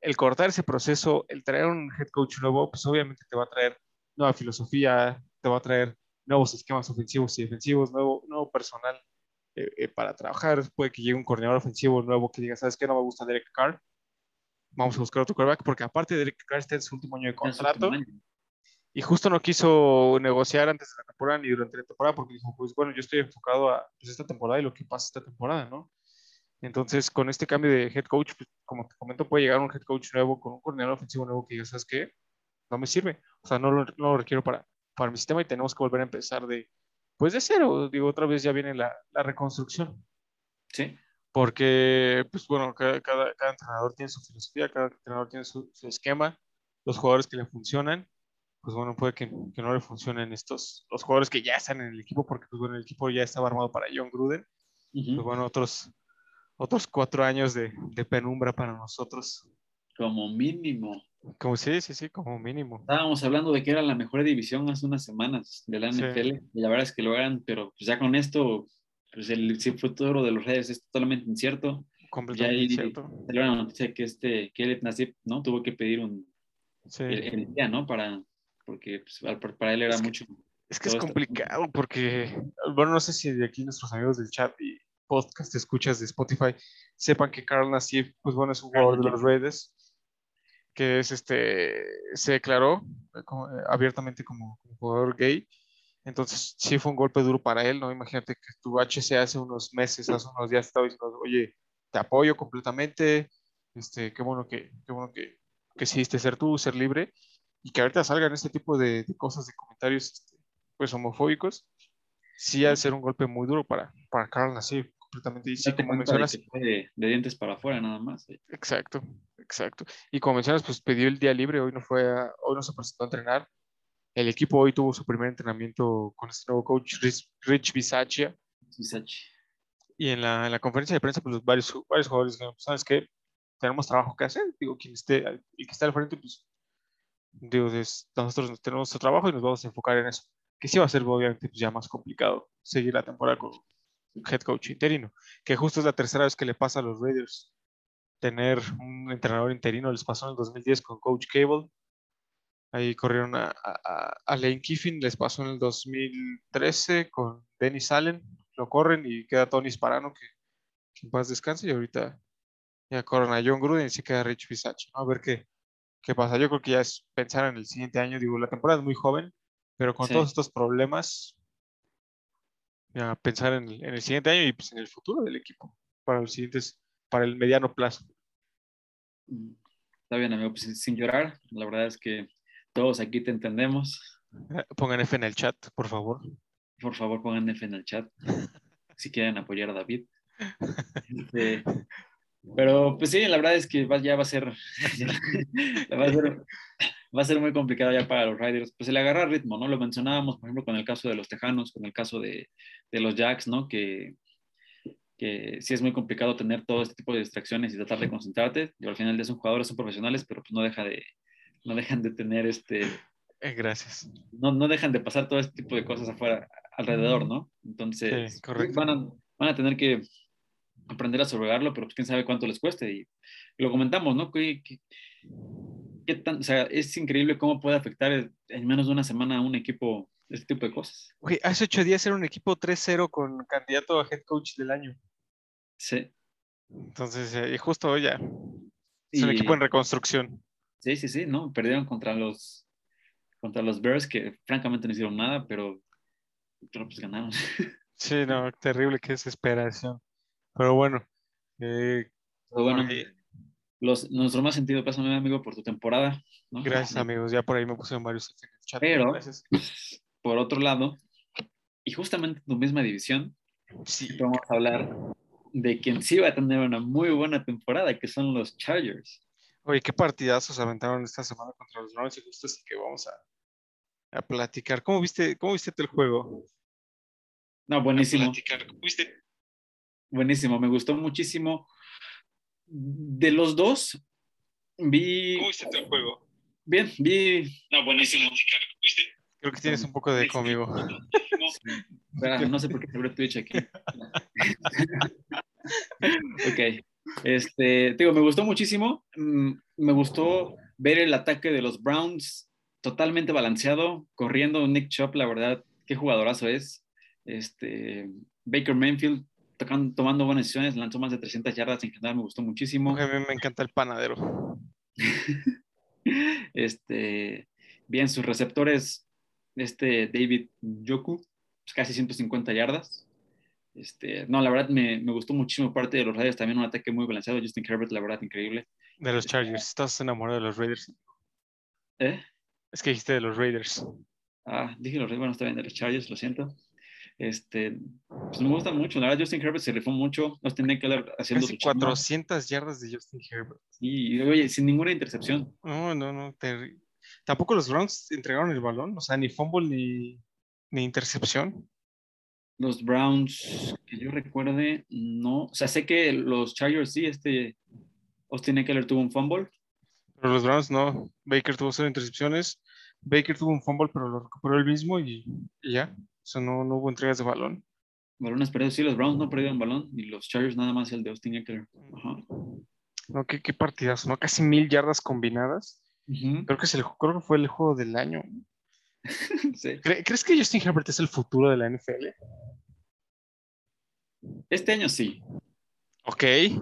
el cortar ese proceso, el traer un head coach nuevo, pues obviamente te va a traer nueva filosofía, te va a traer nuevos esquemas ofensivos y defensivos, nuevo, nuevo personal eh, eh, para trabajar. Puede que llegue un coordinador ofensivo nuevo que diga, ¿sabes qué? No me gusta Derek Carr. Vamos a buscar otro quarterback, porque aparte Derek Carr está en su último año de contrato año. Y justo no quiso negociar antes de la temporada ni durante la temporada porque dijo, pues bueno, yo estoy enfocado a pues, esta temporada y lo que pasa esta temporada, ¿no? Entonces, con este cambio de head coach, pues, como te comento, puede llegar un head coach nuevo con un coordinador ofensivo nuevo que diga, ¿sabes qué? No me sirve. O sea, no lo, no lo requiero para, para mi sistema y tenemos que volver a empezar de, pues de cero. Digo, otra vez ya viene la, la reconstrucción. Sí. Porque, pues bueno, cada, cada, cada entrenador tiene su filosofía, cada entrenador tiene su, su esquema, los jugadores que le funcionan, pues bueno, puede que, que no le funcionen estos, los jugadores que ya están en el equipo, porque pues bueno, el equipo ya estaba armado para John Gruden, pues bueno, otros, otros cuatro años de, de penumbra para nosotros. Como mínimo. Como sí, sí, sí, como mínimo. Estábamos hablando de que era la mejor división hace unas semanas de la Sí. NFL. Y la verdad es que lo eran, pero pues ya con esto, pues el, el futuro de los Raiders es totalmente incierto. Completamente ahí- cierto. Salió la noticia que este Kelly Nasib, ¿no? Tuvo que pedir un Sí. el, el día, ¿no? Para, porque pues, para él era Es que- mucho. Es que es esto. complicado porque, bueno, no sé si de aquí nuestros amigos del chat y podcast escuchas de Spotify sepan que Carl Nassif, pues bueno, es un jugador de los Raiders que es este, se declaró eh, como, eh, abiertamente como, como jugador gay. Entonces, sí fue un golpe duro para él, ¿no? Imagínate que tu HC hace unos meses, hace unos días estaba diciendo, oye, te apoyo completamente, este, qué bueno que, qué bueno que, que decidiste ser tú, ser libre, y que ahorita salgan este tipo de, de cosas, de comentarios, este, pues homofóbicos, sí de ser un golpe muy duro para, para Carl Nassif, completamente. Y sí, como mencionas, de, de dientes para afuera nada más. eh. exacto, exacto. Y como mencionas, pues pidió el día libre, hoy no fue, a- hoy no se presentó a entrenar. El equipo hoy tuvo su primer entrenamiento con este nuevo coach, Rich, Rich Bisaccia, y en la, en la conferencia de prensa, pues los varios, varios jugadores dijeron, pues, ¿sabes qué? Tenemos trabajo que hacer. Digo, quien esté, el que está al frente, pues, digo, nosotros tenemos nuestro trabajo y nos vamos a enfocar en eso. Que sí va a ser, obviamente, pues ya más complicado seguir la temporada con head coach interino, que justo es la tercera vez que le pasa a los Raiders tener un entrenador interino. Les pasó en el 2010 con Coach Cable. Ahí corrieron a, a, a- Lane Kiffin, les pasó en el 2013 con Dennis Allen, lo corren y queda Tony Sparano, que, que en paz descanse, y ahorita ya corren a John Gruden y se queda Rich Bisaccia, ¿no? A ver qué, qué pasa. Yo creo que ya es pensar en el siguiente año, digo, la temporada es muy joven, pero con Sí. todos estos problemas, ya pensar en el, en el siguiente año y pues en el futuro del equipo, para los siguientes, para el mediano plazo. Está bien, amigo, pues sin llorar. La verdad es que todos aquí te entendemos. Eh, Pongan F en el chat, por favor. Por favor, pongan F en el chat si quieren apoyar a David. Este, pero pues sí, la verdad es que va- ya va a ser, va a ser, va a ser muy complicado ya para los Riders. Pues se le agarra ritmo, ¿no? Lo mencionábamos, por ejemplo, con el caso de los Tejanos, con el caso de, de los Jacks, ¿no? Que que sí es muy complicado tener todo este tipo de distracciones y tratar de concentrarte. Y al final de son jugadores, son profesionales, pero pues no, deja de, no dejan de tener este... Eh, gracias. No, no dejan de pasar todo este tipo de cosas afuera, alrededor, ¿no? Entonces, Sí, correcto. Van, a, van a tener que aprender a sobregarlo, pero pues quién sabe cuánto les cueste. Y lo comentamos, ¿no? ¿Qué, qué, qué tan, o sea, es increíble cómo puede afectar en menos de una semana a un equipo este tipo de cosas. Güey, hace ocho días era un equipo 3-0 con candidato a head coach del año. Sí. Entonces, eh, y justo hoy ya. Es un equipo en reconstrucción. Sí, sí, sí, ¿no? Perdieron contra los, contra los Bears, que francamente no hicieron nada, pero, pero pues ganaron. Sí, no, terrible, qué desesperación. Pero bueno, eh, Pero bueno, Oye. los, nuestro más sentido pésame, amigo, por tu temporada. ¿no? gracias amigos, ya por ahí me pusieron varios en el chat. Pero- Gracias. Por otro lado, y justamente en tu misma división, Sí, vamos a hablar de quien sí va a tener una muy buena temporada, que son los Chargers. Oye, qué partidazos aventaron esta semana contra los Browns y justo así que vamos a, a platicar. ¿Cómo viste, cómo viste el juego? No, buenísimo. ¿Cómo viste? Buenísimo, me gustó muchísimo. De los dos, vi. ¿Cómo viste el juego? Bien, vi. No, buenísimo. Creo que tienes un poco de conmigo. Espera, no sé por qué se abrió Twitch aquí. ok. Este, te digo, me gustó muchísimo. Mm, Me gustó ver el ataque de los Browns totalmente balanceado, corriendo Nick Chubb, la verdad, qué jugadorazo es. Este, Baker Mayfield tocando, tomando buenas decisiones, lanzó más de 300 yardas en general, me gustó muchísimo. A mí me encanta el panadero. Este, bien, sus receptores, este David Yoku, pues casi 150 yardas. Este, no, la verdad me, me gustó muchísimo parte de los Raiders, también un ataque muy balanceado. Justin Herbert, la verdad, increíble. De los Chargers. ¿Estás enamorado de los Raiders? ¿Eh? Es que dijiste de los Raiders. Ah, dije los Raiders, bueno, está bien, de los Chargers, lo siento. Este, pues me gusta mucho, la verdad, Justin Herbert se rifó mucho, los tenía que hablar haciendo Casi su chamba. 400 yardas de Justin Herbert. Y, oye, sin ninguna intercepción. No, no, no. Tampoco los Browns entregaron el balón, o sea, ni fumble ni, ni intercepción. Los Browns, que yo recuerde, no. O sea, sé que los Chargers sí, este Austin Eckler tuvo un fumble. Pero los Browns no. Baker tuvo cero intercepciones. Baker tuvo un fumble, pero lo recuperó él mismo y, y ya. O sea, no, no hubo entregas de balón. Balones perdidos, sí, los Browns no perdieron balón y los Chargers nada más el de Austin Eckler. Ajá. No, qué, qué partidazo, ¿no? Casi mil yardas combinadas. Creo que, es el, creo que fue el juego del año. Sí. ¿Cre- ¿Crees que Justin Herbert es el futuro de la NFL? Este año sí, Ok. este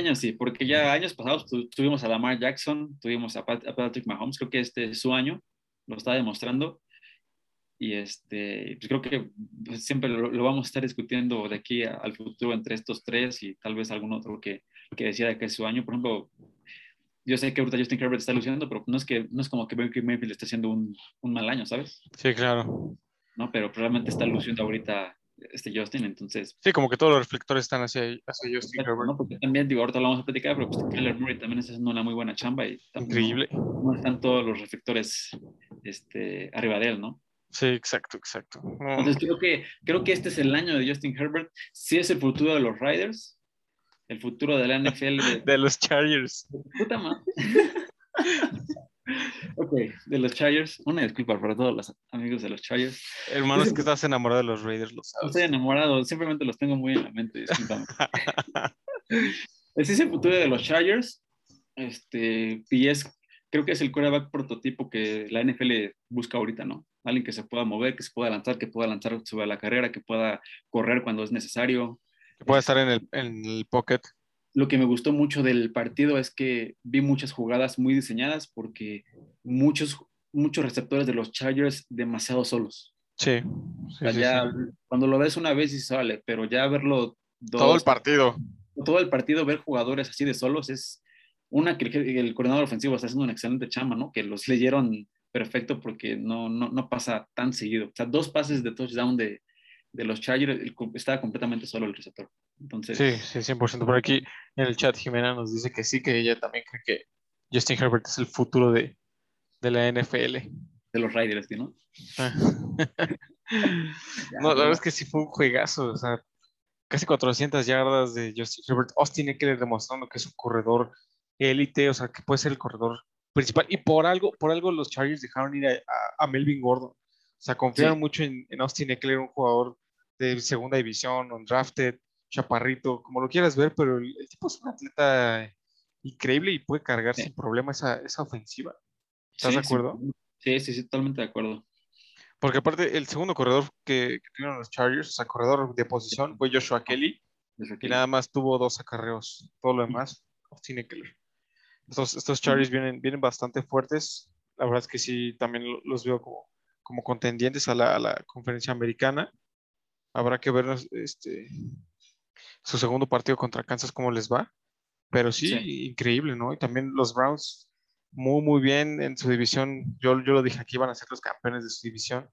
año sí, porque ya años pasados tu- tuvimos a Lamar Jackson, tuvimos a, Pat- a Patrick Mahomes, creo que este es su año, lo está demostrando. Y este, pues creo que pues, siempre lo, lo vamos a estar discutiendo de aquí a- al futuro entre estos tres y tal vez algún otro que, que decida que es su año. Por ejemplo, yo sé que ahorita Justin Herbert está luciendo, pero no es, que, no es como que Baker Mayfield esté haciendo un, un mal año, ¿sabes? Sí, claro. ¿No? Pero probablemente está luciendo ahorita este Justin, entonces Sí, como que todos los reflectores están hacia, hacia Justin Herbert. ¿no? Porque también, digo, ahorita lo vamos a platicar, pero pues Kyler Murray también está haciendo una muy buena chamba y Increíble. No, no están todos los reflectores este, arriba de él, ¿no? Sí, exacto, exacto. No, Entonces creo que, creo que este es el año de Justin Herbert. Sí es el futuro de los Riders, el futuro de la NFL de de los Chargers. puta madre. ok, de los Chargers. Una disculpa para todos los amigos de los Chargers. Hermanos, que estás enamorado de los Raiders, lo sabes. estoy enamorado, simplemente los tengo muy en la mente, discúlpame. Ese es el futuro de los Chargers. Este, y es, creo que es el quarterback prototipo que la NFL busca ahorita, ¿no? Alguien que se pueda mover, que se pueda lanzar, que pueda lanzar sobre la carrera, que pueda correr cuando es necesario. Que pueda estar en el, en el pocket. Lo que me gustó mucho del partido es que vi muchas jugadas muy diseñadas porque muchos, muchos receptores de los Chargers demasiado solos. Sí. O sí, sea, sí, ya sí. cuando lo ves una vez y sale, pero ya verlo dos, Todo el partido. todo el partido ver jugadores así de solos es una que el, el coordinador ofensivo está haciendo una excelente chamba, ¿no? Que los leyeron perfecto porque no, no, no pasa tan seguido. O sea, dos pases de touchdown de, de los Chargers, estaba completamente solo el receptor. Entonces, Sí, sí, 100%. Por aquí en el chat Jimena nos dice que sí, que ella también cree que Justin Herbert es el futuro de, de la NFL. de los Raiders, ¿no? Ah. no, la verdad es que sí fue un juegazo. O sea, casi 400 yardas de Justin Herbert. Austin Eckler demostrando que es un corredor élite, o sea, que puede ser el corredor principal. Y por algo, por algo los Chargers dejaron ir a, a- a Melvin Gordon. O sea, confiaron Sí. mucho en, en Austin Eckler, un jugador de segunda división, undrafted, chaparrito, como lo quieras ver, pero el, el tipo es un atleta increíble y puede cargar Sí. sin problema esa, esa ofensiva. ¿Estás Sí, de acuerdo? Sí, sí, sí, totalmente de acuerdo. Porque aparte, el segundo corredor que, que tuvieron los Chargers, o sea, corredor de posición, fue Joshua Kelly, Desde y aquí. nada más tuvo dos acarreos. Todo lo demás, Austin Eckler. Estos, estos Chargers vienen, vienen bastante fuertes. La verdad es que sí, también lo- los veo como, como contendientes a la, a la conferencia americana. Habrá que ver este, su segundo partido contra Kansas cómo les va. Pero sí, Sí. increíble, ¿no? Y también los Browns, muy, muy bien en su división. Yo, yo lo dije aquí, van a ser los campeones de su división.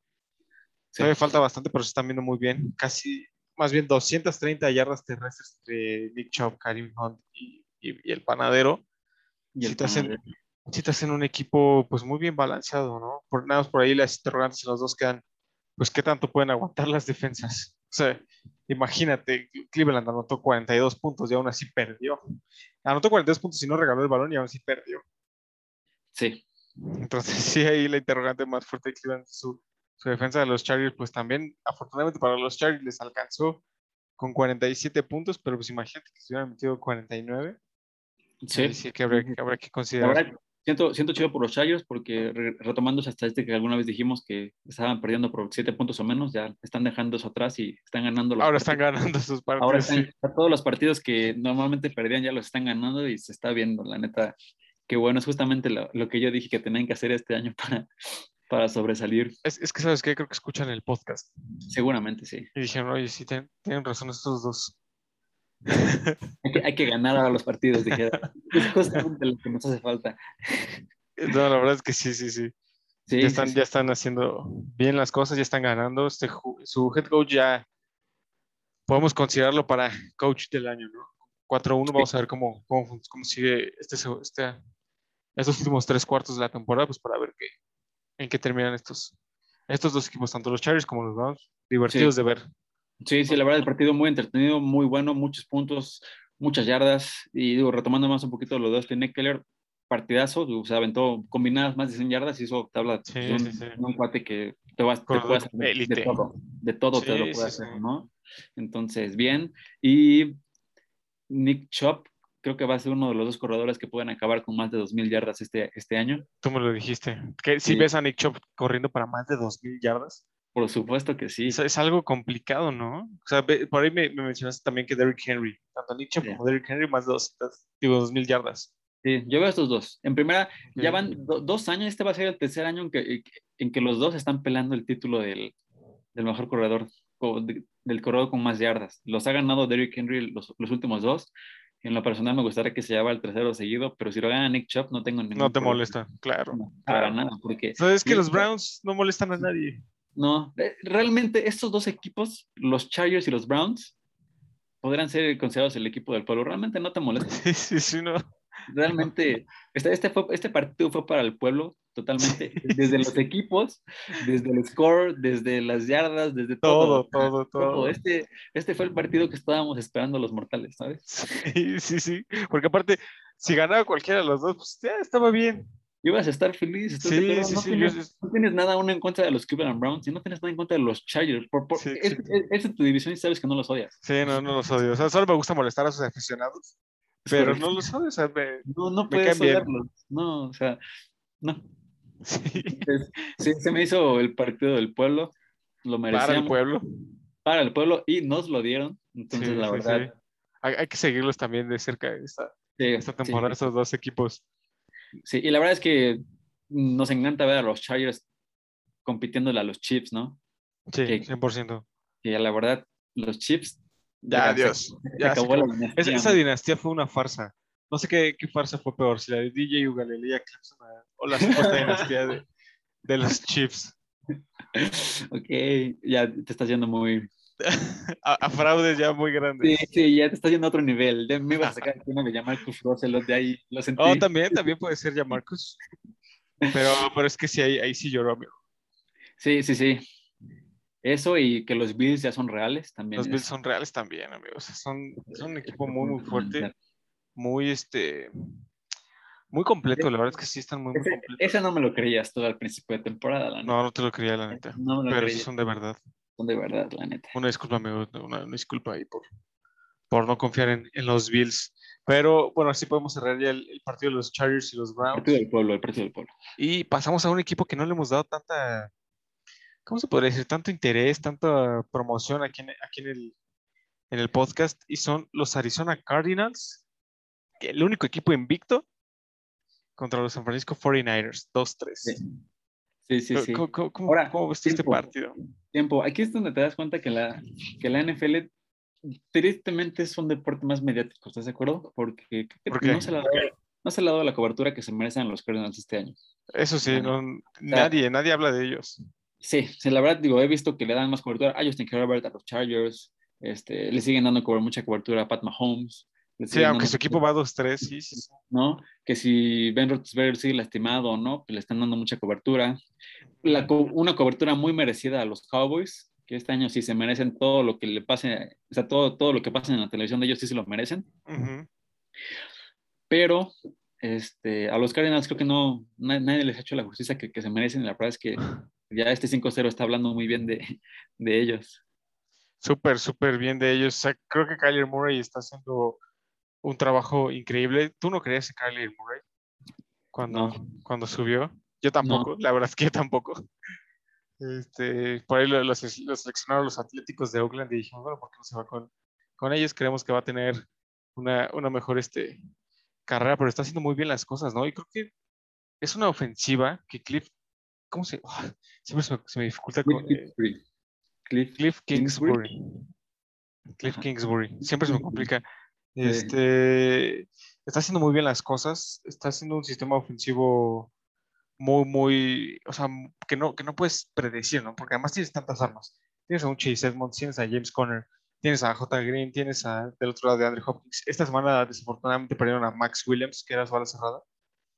Sí. Todavía falta bastante, pero se están viendo muy bien. Casi, más bien 230 yardas terrestres entre Nick Chubb, Karim Hunt y, y- y el panadero. Y. Sí te hacen un equipo pues muy bien balanceado, ¿no? Por nada más por ahí las interrogantes en los dos quedan, pues qué tanto pueden aguantar las defensas. O sea, imagínate, Cleveland anotó 42 puntos y aún así perdió. Anotó 42 puntos y no regaló el balón y aún así perdió. Sí, Entonces, sí, ahí la interrogante más fuerte de Cleveland es su, su defensa de los Chargers, pues también, afortunadamente para los Chargers les alcanzó con 47 puntos, pero pues imagínate que se hubieran metido 49. Sí. Sí que habría, que considerar. verdad, siento, siento chido por los Chargers porque re- retomando esa estadística que alguna vez dijimos que estaban perdiendo por 7 puntos o menos, ya están dejando eso atrás y están ganando los Ahora están ganando sus partidos. Ahora sí. están, todos los partidos que normalmente perdían ya los están ganando y se está viendo, la neta. Que bueno, es justamente lo, lo que yo dije que tenían que hacer este año para, para sobresalir. Es, es que, ¿sabes qué? Creo que escuchan el podcast. Seguramente sí. Y dijeron, oye, sí, ten- tienen razón estos dos. Hay que, hay que ganar ahora los partidos. Dije, es justamente lo que nos hace falta. No, la verdad es que sí, sí, sí. Sí, ya, están, sí, sí. ya están haciendo bien las cosas, ya están ganando. Este, su head coach ya podemos considerarlo para coach del año, ¿no? 4-1, vamos a ver cómo, cómo, cómo sigue este, este, estos últimos tres cuartos de la temporada, pues para ver qué, en qué terminan estos, estos dos equipos, tanto los Chargers como los Browns, divertidos de ver. Sí, sí, la verdad, el partido muy entretenido, muy bueno, muchos puntos, muchas yardas. Y digo, retomando más un poquito lo de Austin Eckler, partidazo, o sea, aventó combinadas más de 100 yardas y eso te habla Sí, de un, sí, un cuate que te, vas, te Corredor puede hacer de, todo, de todo te lo puede hacer. ¿no? Entonces, bien. Y Nick Chop creo que va a ser uno de los dos corredores que pueden acabar con más de 2.000 yardas este, este año. Tú me lo dijiste. Que si ves a Nick Chubb corriendo para más de 2.000 yardas, Por supuesto que sí. es, es algo complicado, ¿no? O sea, por ahí me, me mencionaste también que Derrick Henry, tanto Nick Chubb Sí. como Derrick Henry, más 200, digo, 2.000 yardas. Sí, yo veo estos dos. En primera, ya Ok. van do- dos años, este va a ser el tercer año en que, en que los dos están pelando el título del, del mejor corredor, del corredor con más yardas. Los ha ganado Derrick Henry los, los últimos dos. En lo personal me gustaría que se llevara el tercero seguido, pero si lo gana Nick Chubb no tengo ningún No te problema. molesta, claro. No, para claro. nada, porque Sabes que los Browns no molestan a nadie. No, eh, realmente estos dos equipos, los Chargers y los Browns, podrán ser considerados el equipo del pueblo. Realmente no te molesta. Sí, sí, sí, no. Realmente, este, este, fue, este partido fue para el pueblo totalmente, desde los equipos, desde el score, desde las yardas, desde todo. Todo, todo, todo. Este, este fue el partido que estábamos esperando los mortales, ¿sabes? Sí, sí, sí. Porque aparte, si ganaba cualquiera de los dos, pues ya estaba bien. Ibas a estar feliz. ¿estás de Sí, no, sí. tienes, yo- no tienes nada aún en contra de los Cleveland Browns y no tienes nada en contra de los Chargers. Por, por- Sí, es, exacto. es- tu división y sabes que no los odias. Sí, no, no los odio. O sea, solo me gusta molestar a sus aficionados, pero no los odio. O sea, me- No, no me puedes odiarlos. No, o sea, no. sí. Se me hizo el partido del pueblo. Lo Para el merecíamos. pueblo. para el pueblo y nos lo dieron. Entonces, la verdad. Hay, hay que seguirlos también de cerca esta, esta temporada, sí, esos dos equipos. Sí, y la verdad es que nos encanta ver a los Chargers compitiéndole a los Chiefs, ¿no? Sí, Que- 100%. Y la verdad, los Chiefs. Ya, adiós. se Ya, se acabó la acabó. dinastía, Esa, dinastía fue una farsa. No sé qué, qué farsa fue peor, si la de DJ Ugalele Clemson o la supuesta dinastía de, de los Chiefs. Ok, ya te estás yendo muy. A, a fraudes ya muy grandes. Sí, sí, ya te estás yendo a otro nivel. Ya me ibas a sacar uno de llamar Marcus Russell, los de ahí lo sentí. Oh, también, también puede ser ya Marcus. Pero, pero es que sí, ahí, ahí sí lloró, amigo. Sí, sí, sí. Eso y que los Bills ya son reales también. Los es- Bills son reales también, amigos. Son, son un equipo muy, muy fuerte, muy, este, muy completo. La verdad es que sí están muy, muy Ese, completos. ese no me lo creías todo al principio de temporada, la neta. No, no te lo creía, la neta. No me lo Pero creía. sí son de verdad. Son de verdad, la neta. Una disculpa, amigo, una, una disculpa ahí por, por no confiar en, en los Bills. Pero bueno, así podemos cerrar ya el, el partido de los Chargers y los El Browns. partido del pueblo, el partido del pueblo. Y pasamos a un equipo que no le hemos dado tanta, ¿cómo se podría decir? Tanto interés, tanta promoción aquí en, aquí en, el, en el podcast. Y son los Arizona Cardinals, el único equipo invicto contra los San Francisco 49ers, 2-3. Sí, sí, sí. sí. ¿Cómo, cómo, cómo- Ahora, cómo viste este partido? Tiempo. Aquí es donde te das cuenta que la, que la NFL tristemente es un deporte más mediático, ¿estás de acuerdo? Porque no, se le ha dado, no se le ha dado la cobertura que se merecen los Cardinals este año. Eso sí, no, nadie, nadie habla de ellos. Sí, sí, la verdad, digo, he visto que le dan más cobertura a Justin Herbert, a los Chargers, este, le siguen dando mucha cobertura a Pat Mahomes. Sí, aunque su equipo va 2-3, sí, sí, sí. ¿no? Que si Ben Roethlisberger sigue lastimado o no, pues le están dando mucha cobertura. La co- una cobertura muy merecida a los Cowboys, que este año sí se merecen todo lo que le pase, o sea, todo, todo lo que pasa en la televisión de ellos sí se lo merecen, pero este, a los Cardinals creo que no, na- nadie les ha hecho la justicia que, que se merecen, y la verdad es que ya este 5-0 está hablando muy bien de, de ellos. Súper, súper bien de ellos. O sea, creo que Kyler Murray está haciendo un trabajo increíble. ¿Tú no creías en Kyler Murray cuando, No. cuando subió? Yo tampoco, la verdad es que yo tampoco. Este, por ahí lo- los, los seleccionaron los Atléticos de Oakland y dijimos, bueno, ¿por qué no se va con, con ellos? Creemos que va a tener una, una mejor este, carrera, pero está haciendo muy bien las cosas, ¿no? Y creo que es una ofensiva que Cliff, ¿cómo se? ah, siempre se me, se me dificulta con, eh, Cliff, Cliff Kingsbury. Cliff. Kingsbury. Siempre se me complica. Este, está haciendo muy bien las cosas. Está haciendo un sistema ofensivo muy, muy, o sea, que no, que no puedes predecir, ¿no? Porque además tienes tantas armas. Tienes a un Chase Edmonds, tienes a James Conner, tienes a J. Green, tienes a, del otro lado de Andre Hopkins. Esta semana desafortunadamente perdieron a Max Williams, que era su ala cerrada,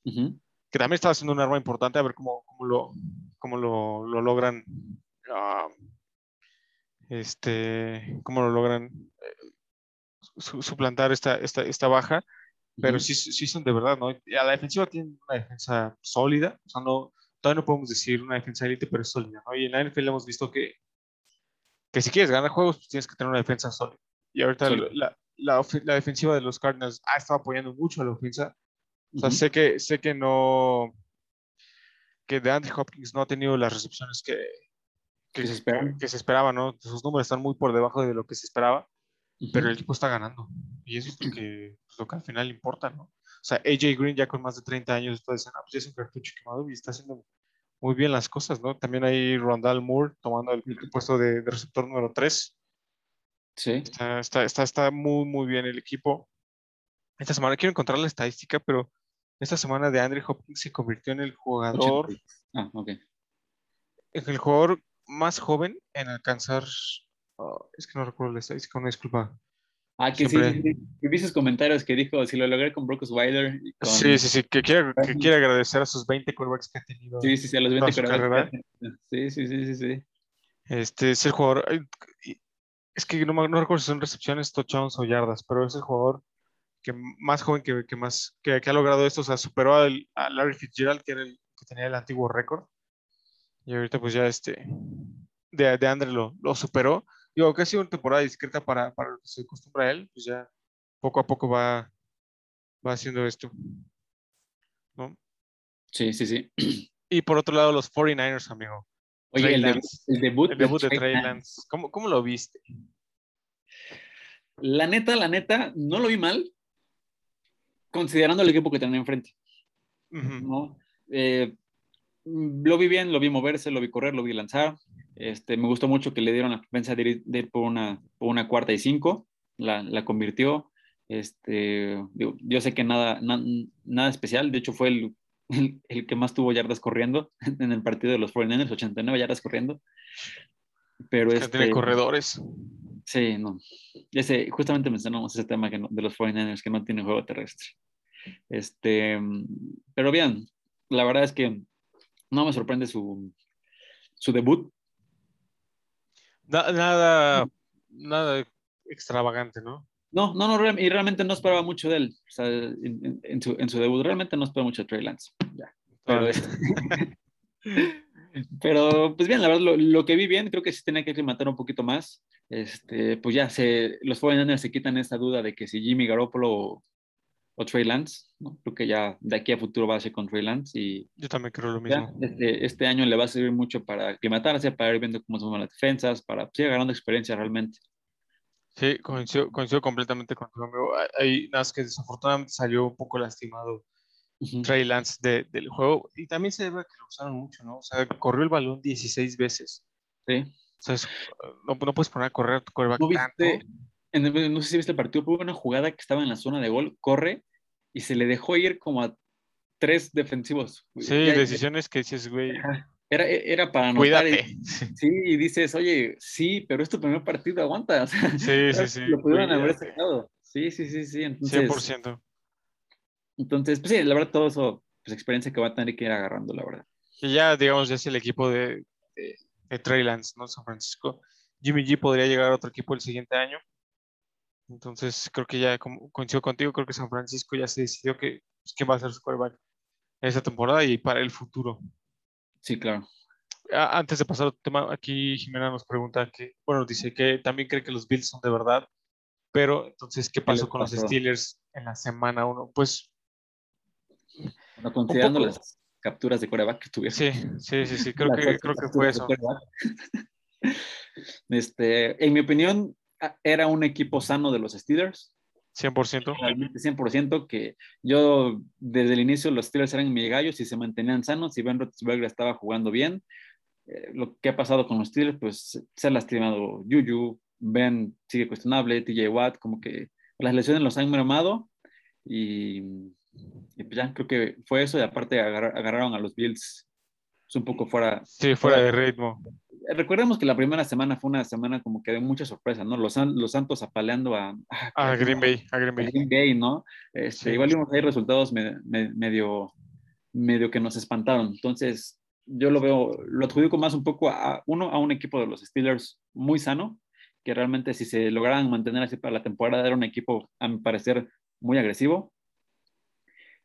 que también estaba haciendo un arma importante, a ver cómo, cómo lo, cómo lo, lo logran, ah, este, cómo lo logran eh, su- suplantar esta, esta, esta baja, pero Ujú. sí, sí son de verdad, ¿no? A la defensiva tienen una defensa sólida, o sea, no, todavía no podemos decir una defensa élite, pero es sólida, ¿no? Y en la NFL hemos visto que, que si quieres ganar juegos, pues tienes que tener una defensa sólida. Y ahorita Sólida. la, la, la defensiva de los Cardinals ha estado apoyando mucho a la ofensa, o sea, Ujú. sé que, sé que no, que de Andrew Hopkins no ha tenido las recepciones que, Que se esperan. que se esperaba, ¿no? Sus números están muy por debajo de lo que se esperaba. Pero el equipo está ganando. Y eso es lo que, pues, lo que al final importa, ¿no? O sea, AJ Green ya con más de 30 años, después dicen, ah, pues ya es un cartucho quemado y está haciendo muy bien las cosas, ¿no? También hay Rondal Moore tomando el, el puesto de, de receptor número 3. Sí. Está, está, está, está muy, muy bien el equipo. Esta semana quiero encontrar la estadística, pero esta semana de Andrew Hopkins se convirtió en el jugador, 80. Ah, ok. en el jugador más joven en alcanzar. Ah, es que no recuerdo la estadística, una disculpa. Ah, que Siempre- sí, sí, sí. Y vi sus comentarios que dijo, si lo logré con Brooks Weiler. y Con... Sí, sí, sí, que quiere, que quiere agradecer a sus 20 quarterbacks que ha tenido. Sí, sí, sí, a los Toda 20 su quarterbacks. Sí, sí, sí, sí, sí. Este es el jugador. Es que no, no recuerdo si son recepciones, touchdowns o yardas, pero es el jugador que más joven que, que más que, que ha logrado esto. O sea, superó al- a Larry Fitzgerald, que era el que tenía el antiguo récord. Y ahorita, pues ya este de, de Andre lo, lo superó. Digo, que ha sido una temporada discreta para, para lo que se acostumbra a él, pues ya poco a poco va, va haciendo esto. ¿no? Sí, sí, sí. Y por otro lado, los 49ers, amigo. Oye, el, el debut, El debut de Trey Trey Lance. ¿Cómo, cómo lo viste? La neta, la neta, no lo vi mal, considerando el equipo que tenía enfrente. ¿no? Eh, lo vi bien, lo vi moverse, lo vi correr, lo vi lanzar. Este, me gustó mucho que le dieron la defensa de ir, de ir por, una, por una cuarta y cinco, la, la convirtió. Este, digo, yo sé que nada, na- nada especial, de hecho fue el, el, el que más tuvo yardas corriendo en el partido de los 49ers, 89 yardas corriendo. Pero Que este, tiene corredores. Sí, no. Ese, justamente mencionamos ese tema que no- de los 49ers que no tiene juego terrestre. Este, mm, pero bien, la verdad es que no me sorprende su, su debut. nada, nada extravagante, ¿no? No, no, no, y realmente no esperaba mucho de él. O sea, en, su, en su, debut realmente no esperaba mucho de Trey Lance. Ya. Pero, pero, pues bien, la verdad, lo, que vi bien, creo que sí tenía que aclimatar un poquito más. Este, pues ya se, los 49 se quitan esa duda de que si Jimmy Garoppolo o, Trey Lance, ¿no? creo que ya de aquí a futuro va a ser con Trey Lance. Y Yo también creo lo mismo. este, este año le va a servir mucho para aclimatarse, para ir viendo cómo mueven las defensas, para seguir agarrando experiencia realmente. Sí, coincido, coincido completamente contigo, amigo. Hay nada más que desafortunadamente salió un poco lastimado Trey Lance del juego y también se debe a que lo usaron mucho, ¿no? O sea, corrió el balón 16 veces. Sí. O sea, no, no, puedes poner a correr tu coreback ¿No, viste, en, no sé si viste el partido, hubo una jugada que estaba en la zona de gol, corre y se le dejó ir como a tres defensivos. Sí, decisiones que dices, güey. Era, era para anotar. Cuídate. sí, y dices, oye, sí, pero es tu primer partido, aguanta. sí, sí, sí. Lo pudieron haber sacado. Sí, sí, sí, sí. Entonces, 100%. Entonces, pues sí, la verdad, todo eso, pues experiencia que va a tener que ir agarrando, la verdad. Y ya, digamos, ya es el equipo de, de, Trey Lance, ¿no? San Francisco. Jimmy G podría llegar a otro equipo el siguiente año. Entonces, creo que ya, como coincido contigo, creo que San Francisco ya se decidió que, pues, quién va a ser su quarterback esta temporada y para el futuro. Sí, claro. Antes de pasar al tema, aquí Jimena nos pregunta que, bueno, dice que también cree que los Bills son de verdad, pero entonces, ¿qué pasó con los Steelers en la semana 1? Pues. Bueno, considerando las capturas de coreback que tuvieron. Sí, sí, sí, sí, creo, que, creo que fue eso. Este, en mi opinión, era un equipo sano de los Steelers. 100%. Realmente 100%, que yo desde el inicio los Steelers eran mi gallos y se mantenían sanos y Ben Roethlisberger estaba jugando bien. Eh, lo que ha pasado con los Steelers, pues se ha lastimado Juju, Ben sigue cuestionable, TJ Watt, como que las lesiones los han mermado y, y pues ya creo que fue eso y aparte agarraron a los Bills un poco fuera. Sí, fuera, de ritmo. Recordemos que la primera semana fue una semana como que de mucha sorpresa, ¿no? Los, los Santos apaleando a, a, Green Bay, a Green Bay. Green Bay, ¿no? Este, Igual vimos ahí resultados medio, medio que nos espantaron. Entonces, yo lo veo, lo adjudico más un poco a uno, a un equipo de los Steelers muy sano, que realmente si se lograran mantener así para la temporada, era un equipo, a mi parecer, muy agresivo.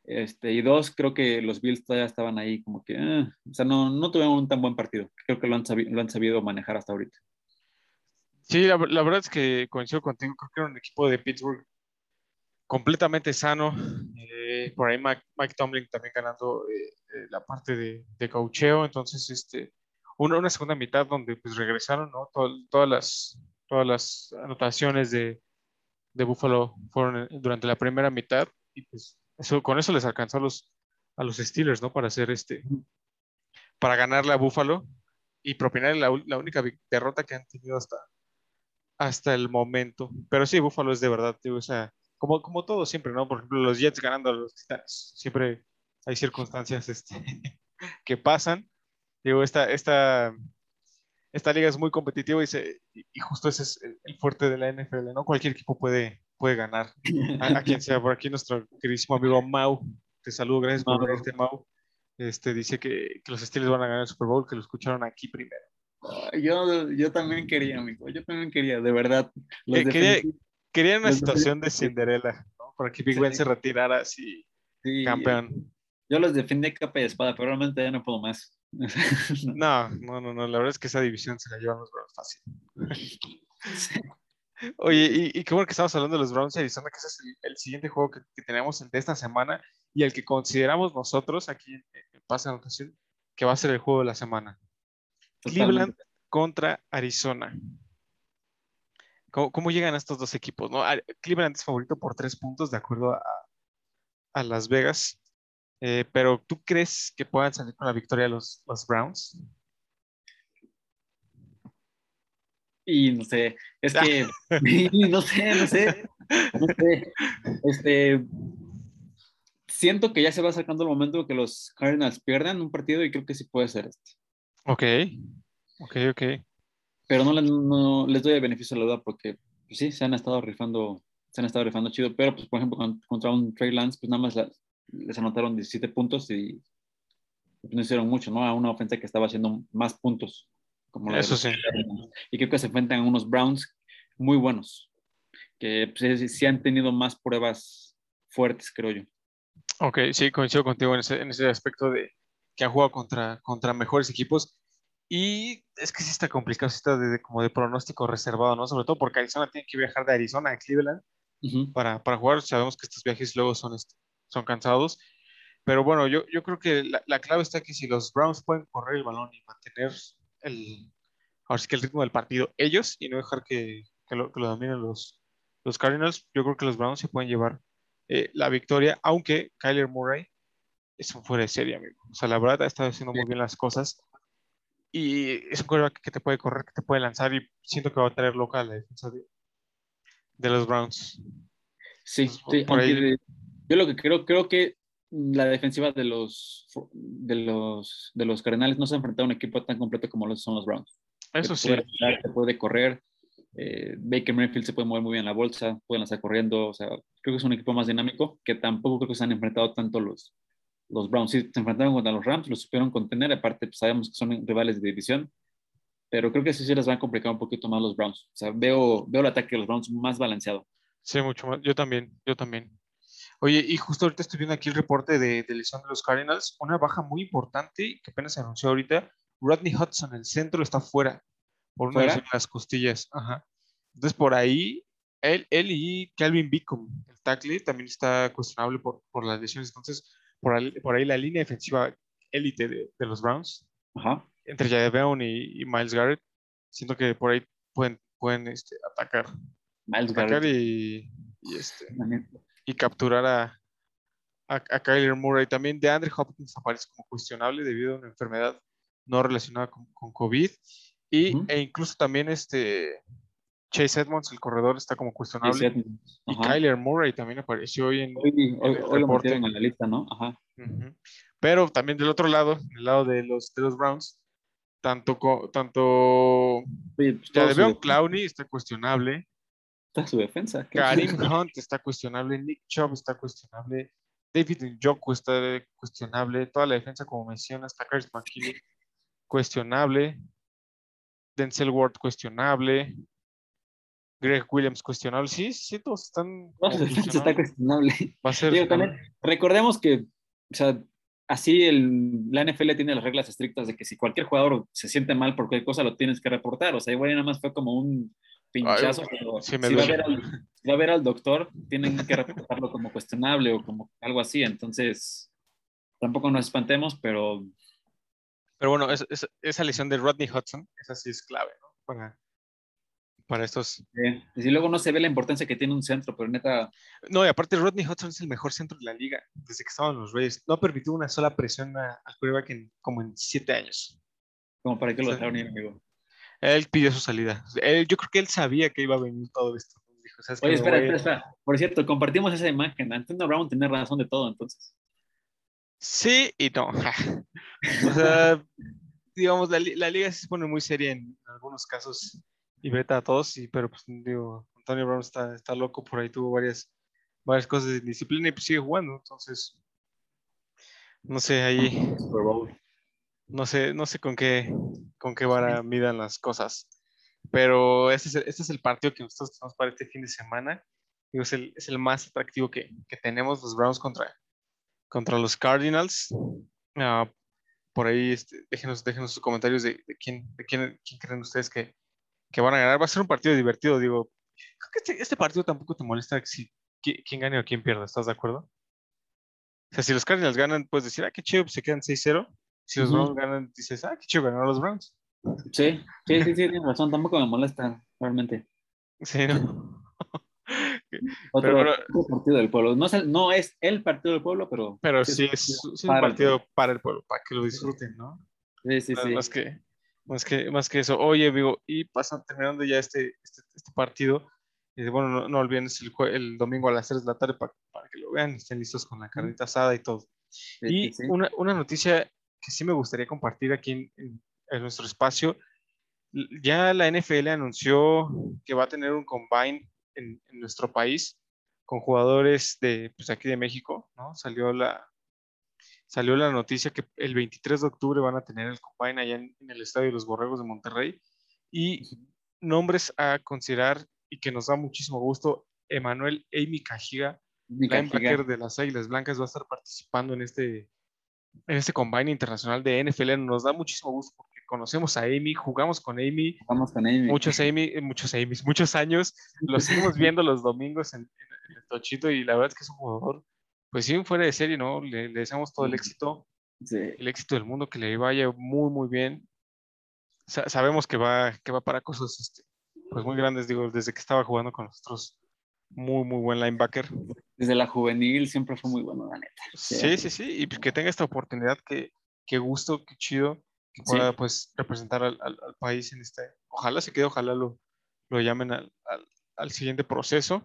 Este, y dos, creo que los Bills todavía estaban ahí como que, eh, o sea, no, no tuvieron un tan buen partido. Creo que lo han, sabido, lo han sabido manejar hasta ahorita. Sí, la, la, verdad es que coincido contigo, creo que era un equipo de Pittsburgh completamente sano. Eh, por ahí Mike, Mike, Tomlin también ganando eh, eh la parte de, de coacheo. Entonces, este, una, una, segunda mitad donde pues regresaron, ¿no? todas, las, todas las anotaciones de, de Buffalo fueron durante la primera mitad y pues con eso les alcanzó a los, a los Steelers, ¿no? Para hacer este, para ganarle a Buffalo y propinar la, la, única derrota que han tenido hasta, hasta el momento. Pero sí, Buffalo es de verdad, digo, o sea, como, como todo siempre, ¿no? Por ejemplo, los Jets ganando a los Titanes, siempre hay circunstancias este, que pasan. Digo, esta, esta, esta liga es muy competitiva y, se, y justo ese es el fuerte de la NFL, ¿no? Cualquier equipo puede, puede ganar. A, quien sea, por aquí nuestro queridísimo amigo Mau, te saludo, gracias por venirte, Mau. Este, dice que, que, los Steelers van a ganar el Super Bowl, que lo escucharon aquí primero. Yo, yo también quería, amigo, yo también quería, de verdad. Eh, quería, quería, una situación de Cinderella, ¿no? Para que Big Ben se retirara así, sí, campeón. Yo los defendí capa y espada, pero realmente ya no puedo más. no, no, no, no, la verdad es que esa división se la llevan los Browns fácil. Oye, y, qué bueno que estamos hablando de los Browns y Arizona, que ese es el, siguiente juego que, tenemos de esta semana y el que consideramos nosotros aquí en, Pase Anotación, que va a ser el juego de la semana. Cleveland contra Arizona. ¿Cómo, llegan estos dos equipos? ¿no? Cleveland es favorito por tres puntos, de acuerdo a, Las Vegas. Eh, pero ¿tú crees que puedan salir con la victoria los, los Browns? Y no sé, es que, no sé, no sé, no sé. Este, siento que ya se va acercando el momento que los Cardinals pierdan un partido y creo que sí puede ser este. Ok, ok, ok. Pero no, no les doy el beneficio de la duda porque pues sí, se han estado rifando, se han estado rifando chido, pero pues por ejemplo contra un Trey Lance, pues nada más les anotaron 17 puntos y no hicieron mucho, ¿no? A una ofensa que estaba haciendo más puntos Como Eso los sí. Y creo que se enfrentan a unos Browns muy buenos, que pues, sí- han tenido más pruebas fuertes, creo yo. Ok, sí, coincido contigo en ese, en ese aspecto de que han jugado contra, contra mejores equipos. Y es que sí está complicado, sí está de, de- como de pronóstico reservado, ¿no? Sobre todo porque Arizona tiene que viajar de Arizona a Cleveland Ujú. para, para jugar. Sabemos que estos viajes luego son, este, son cansados. Pero bueno, yo, yo creo que la, la clave está que si los Browns pueden correr el balón y mantener el, ahora sí que el ritmo del partido ellos y no dejar que, que lo, que lo dominen los, los Cardinals, yo creo que los Browns se pueden llevar eh, la victoria, aunque Kyler Murray es un fuera de serie, amigo. O sea, la verdad ha estado haciendo muy bien las cosas y es un quarterback que te puede correr, que te puede lanzar y siento que va a traer loca la defensa de, de los Browns. Sí, sí, por ahí- yo lo que creo, creo que la defensiva de los de los de los Cardenales no se ha enfrentado a un equipo tan completo como lo son los Browns. Eso te sí, puede te puede correr. eh, Baker Mayfield se puede mover muy bien en la bolsa, puede lanzar corriendo. O sea, creo que es un equipo más dinámico que tampoco creo que se han enfrentado tanto los, los Browns. Sí, se enfrentaron contra los Rams, los supieron contener. Aparte, pues, sabemos que son rivales de división. Pero creo que sí se les va a complicar un poquito más los Browns. O sea, veo, veo el ataque de los Browns más balanceado. sí, mucho más. Yo también, yo también. Oye, y justo ahorita estoy viendo aquí el reporte de, de lesión de los Cardinals, una baja muy importante que apenas se anunció ahorita. Rodney Hudson, el centro, está fuera por una lesión en las costillas. Ajá. Entonces, por ahí, él, él y Calvin Beacom, el tackle, también está cuestionable por, por las lesiones. Entonces, por ahí, por ahí la línea defensiva élite de, de los Browns, Ajá. entre Jadeveon y, y Miles Garrett, siento que por ahí pueden, pueden este, atacar, Miles atacar Garrett. y, y, este, también. Y capturar a, a, a Kyler Murray. También de Andre Hopkins aparece como cuestionable debido a una enfermedad no relacionada con, con COVID. Y, Ujú. E incluso también este Chase Edmonds, el corredor, está como cuestionable. y. Kyler Murray también apareció hoy en... Hoy, hoy- el hoy lo reporte. metieron en la lista, ¿no? Ajá. Ujú. Pero también del otro lado, del lado de los, de los Browns, tanto, tanto Oye, pues, Jadeveon defensa- Clowney está cuestionable, está su defensa. Karim Hunt está cuestionable, Nick Chubb está cuestionable, David Njoku está cuestionable, toda la defensa, como mencionas, Takars McKinley cuestionable, Denzel Ward cuestionable, Greg Williams cuestionable. Sí, sí, todos están. Su defensa está cuestionable. Va a ser. Digo, también, recordemos que, o sea, así el, la NFL tiene las reglas estrictas de que si cualquier jugador se siente mal por cualquier cosa, lo tienes que reportar. O sea, igual nada más fue como un pinchazo, Ay, pero sí si, va a ver al, si va a ver al doctor, tienen que reportarlo como cuestionable o como algo así. Entonces, tampoco nos espantemos, pero Pero bueno, es- es- esa lesión de Rodney Hudson, esa sí es clave, ¿no? Para, para estos. eh, y si luego no se ve la importancia que tiene un centro, pero neta, No, y aparte Rodney Hudson es el mejor centro de la liga desde que estaban los Reyes. No ha permitido una sola presión a- al quarterback en como en siete años. como para que lo Sí. dejaron ir, amigo. Él pidió su salida. Él- yo creo que él sabía que iba a venir todo esto. Dijo, "¿Sabes qué? Oye, espera, espera, ir". espera. Por cierto, compartimos esa imagen. Antonio Brown tiene razón de todo, entonces. Sí y no. o sea, digamos, la, la liga se pone muy seria en algunos casos y veta a todos, y, pero pues digo, Antonio Brown está, está loco, por ahí tuvo varias, varias cosas de disciplina y pues sigue jugando, entonces, no sé, ahí, Super Bowl. No sé, no sé con qué, con qué vara midan las cosas, pero este es el, este es el partido que nosotros tenemos para este fin de semana, digo, es el, es el más atractivo que, que tenemos, los Browns contra, contra los Cardinals. Ah, por ahí este, déjenos, déjenos sus comentarios de, de quién, de quién, quién creen ustedes que, que van a ganar. Va a ser un partido divertido, digo. Creo que este, este partido tampoco te molesta si, qui- quién gane o quién pierda, ¿estás de acuerdo? O sea, si los Cardinals ganan, puedes decir, ah, qué chido, pues se quedan 6-0. Si los Ujú. Browns ganan, dices, ah, qué chido, ganaron los Browns. Sí, sí, sí, sí, tienes razón. Tampoco me molesta, realmente. Sí, ¿no? Otro, Pero- otro partido del pueblo. No es, el, no es el partido del pueblo, pero. Pero sí es, sí es un para el partido para el pueblo, para que lo disfruten, ¿no? Sí, sí, sí. Más, que, más, que, más que eso. Oye, amigo, y pasan, terminando ya este, este, este partido, eh, bueno, no, no olviden, es el, el domingo a las 3 de la tarde para, para que lo vean, estén listos con la carnita asada y todo. Sí, y sí. Una, una noticia que sí me gustaría compartir aquí en, en- en nuestro espacio, ya la NFL anunció que va a tener un combine en, en nuestro país con jugadores de pues, aquí de México, ¿no? Salió la, salió la noticia que el 23 de octubre van a tener el combine allá en, en el Estadio de los Borregos de Monterrey. Y nombres a considerar y que nos da muchísimo gusto, Emanuel Amy Cajiga, linebacker Cajiga. de las Águilas Blancas, va a estar participando en este, en este combine internacional de NFL. Nos da muchísimo gusto porque conocemos a Amy, jugamos con Amy, Vamos con Amy. muchos Amy, eh, muchos Amy's, muchos años, lo seguimos viendo los domingos en, en el Tochito y la verdad es que es un jugador, pues sí, fuera de serie, ¿no? Le, le deseamos todo el éxito, Sí. el éxito del mundo, que le vaya muy, muy bien. Sa- sabemos que va, que va para cosas este, pues muy grandes, digo, desde que estaba jugando con nosotros, muy, muy buen linebacker. Desde la juvenil siempre fue muy bueno, la neta. Sí, sí, sí, y pues que tenga esta oportunidad, que, qué gusto, qué chido, que Sí. pueda pues representar al, al- al país en este, ojalá se quede, ojalá lo, lo llamen al, al- al siguiente proceso,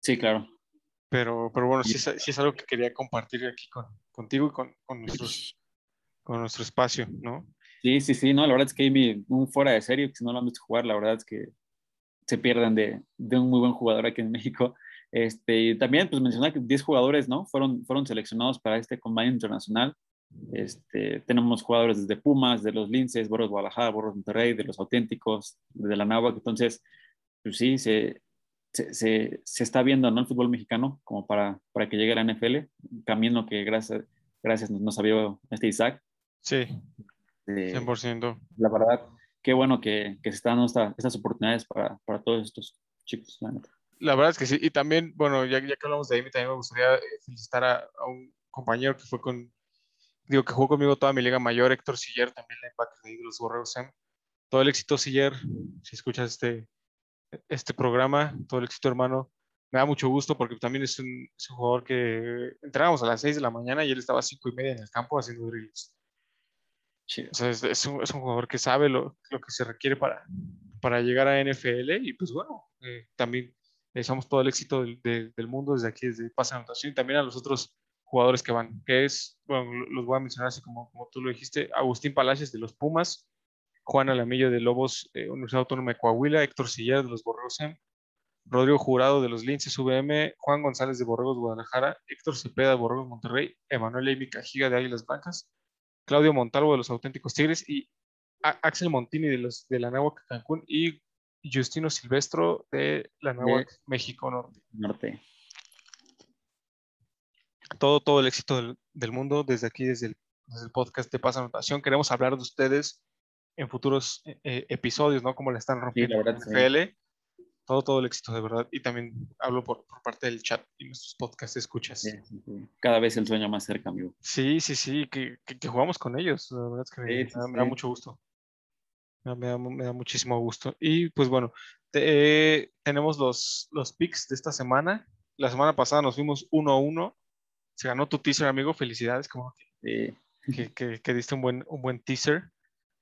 Sí, claro. pero, pero bueno, sí es, sí es algo que quería compartir aquí con, contigo y con, con, nuestros, con nuestro espacio, ¿no? Sí, sí, sí, no, la verdad es que Amy, un fuera de serie, que si no lo han visto jugar, la verdad es que se pierden de, de un muy buen jugador aquí en México. Este, y también, pues mencionar que 10 jugadores, ¿no? Fueron, fueron seleccionados para este Combine Internacional. Este, tenemos jugadores desde Pumas, de los Linces, Borros Guadalajara, Borros Monterrey, de los Auténticos, de la Náhuac. Entonces, pues sí, se, se, se, se está viendo, ¿no? El fútbol mexicano como para, para que llegue a la NFL, camino que gracias, gracias nos, nos abrió este Isaac. Sí, Eh, 100%. la verdad, qué bueno que, que se están dando esta- estas oportunidades para, para todos estos chicos, la neta. La verdad es que sí, y también, bueno, ya, ya que hablamos de Amy, también me gustaría eh, felicitar a, a un compañero que fue con, digo, que jugó conmigo toda mi liga mayor, Héctor Siller, también linebacker de los Borregos Sam. Todo el éxito, Siller, si escuchas este, este programa, todo el éxito, hermano. Me da mucho gusto porque también es un, es un jugador que entrábamos a las 6 de la mañana y él estaba a 5 y media en el campo haciendo drills. O sea, es, es un, es un jugador que sabe lo, lo que se requiere para, para llegar a NFL y pues bueno, eh, también le todo el éxito del, del- mundo desde aquí, desde Pasa Anotación y también a los otros jugadores que van, que es, bueno, lo- los voy a mencionar así como, como tú lo dijiste, Agustín Palacios de los Pumas, Juan Alamillo de Lobos, eh, Universidad Autónoma de Coahuila, Héctor Siller de los Borregos SEM, Rodrigo Jurado de los Linces VM, Juan González de Borregos Guadalajara, Héctor Cepeda de Borregos Monterrey, Emanuel Amy Cajiga de Águilas Blancas, Claudio Montalvo de los Auténticos Tigres y Axel Montini de, los, de la Náhuac Cancún y Justino Silvestro de la Náhuac México Norte. Norte. Todo, todo el éxito del, del mundo desde aquí, desde el, desde el podcast de Pasa Anotación. Queremos hablar de ustedes en futuros eh, eh, episodios, ¿no? Como la están rompiendo la verdad, en sí. Todo, todo el éxito, de verdad. Y también hablo por, por parte del chat y nuestros podcast escuchas. Sí. Cada vez el sueño más cerca, amigo. Sí, sí, sí, que, que- que jugamos con ellos. La verdad es que me, da, mucho gusto. Me da, me muchísimo gusto. Y pues bueno, te- eh, tenemos los, los picks de esta semana. La semana pasada nos fuimos uno a uno. Se ganó tu teaser, amigo. Felicidades, como Sí, que, que- que diste un buen, un buen teaser.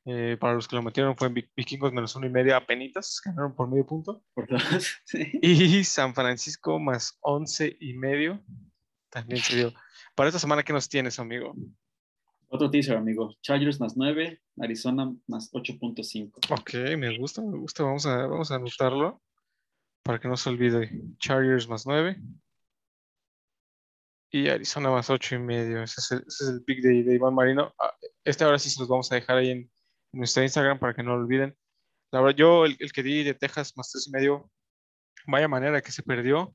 Eh, para los que lo metieron fue en Vi- Vikingos menos uno y medio apenitas, ganaron por medio punto. por. Sí. Y San Francisco más once y medio, también se dio. Para esta semana, ¿qué nos tienes, amigo? Otro teaser, amigo. Chargers más 9, Arizona más 8.5. Ok, me gusta, me gusta. Vamos a, vamos a anotarlo para que no se olvide. Chargers más 9 y Arizona más 8 y medio. Ese es el, ese es el pick de, de Iván Marino. Ah, Este ahora sí se los vamos a dejar ahí en, en nuestro Instagram para que no lo olviden. La verdad, yo el, el que di de Texas más 3 y medio, vaya manera que se perdió.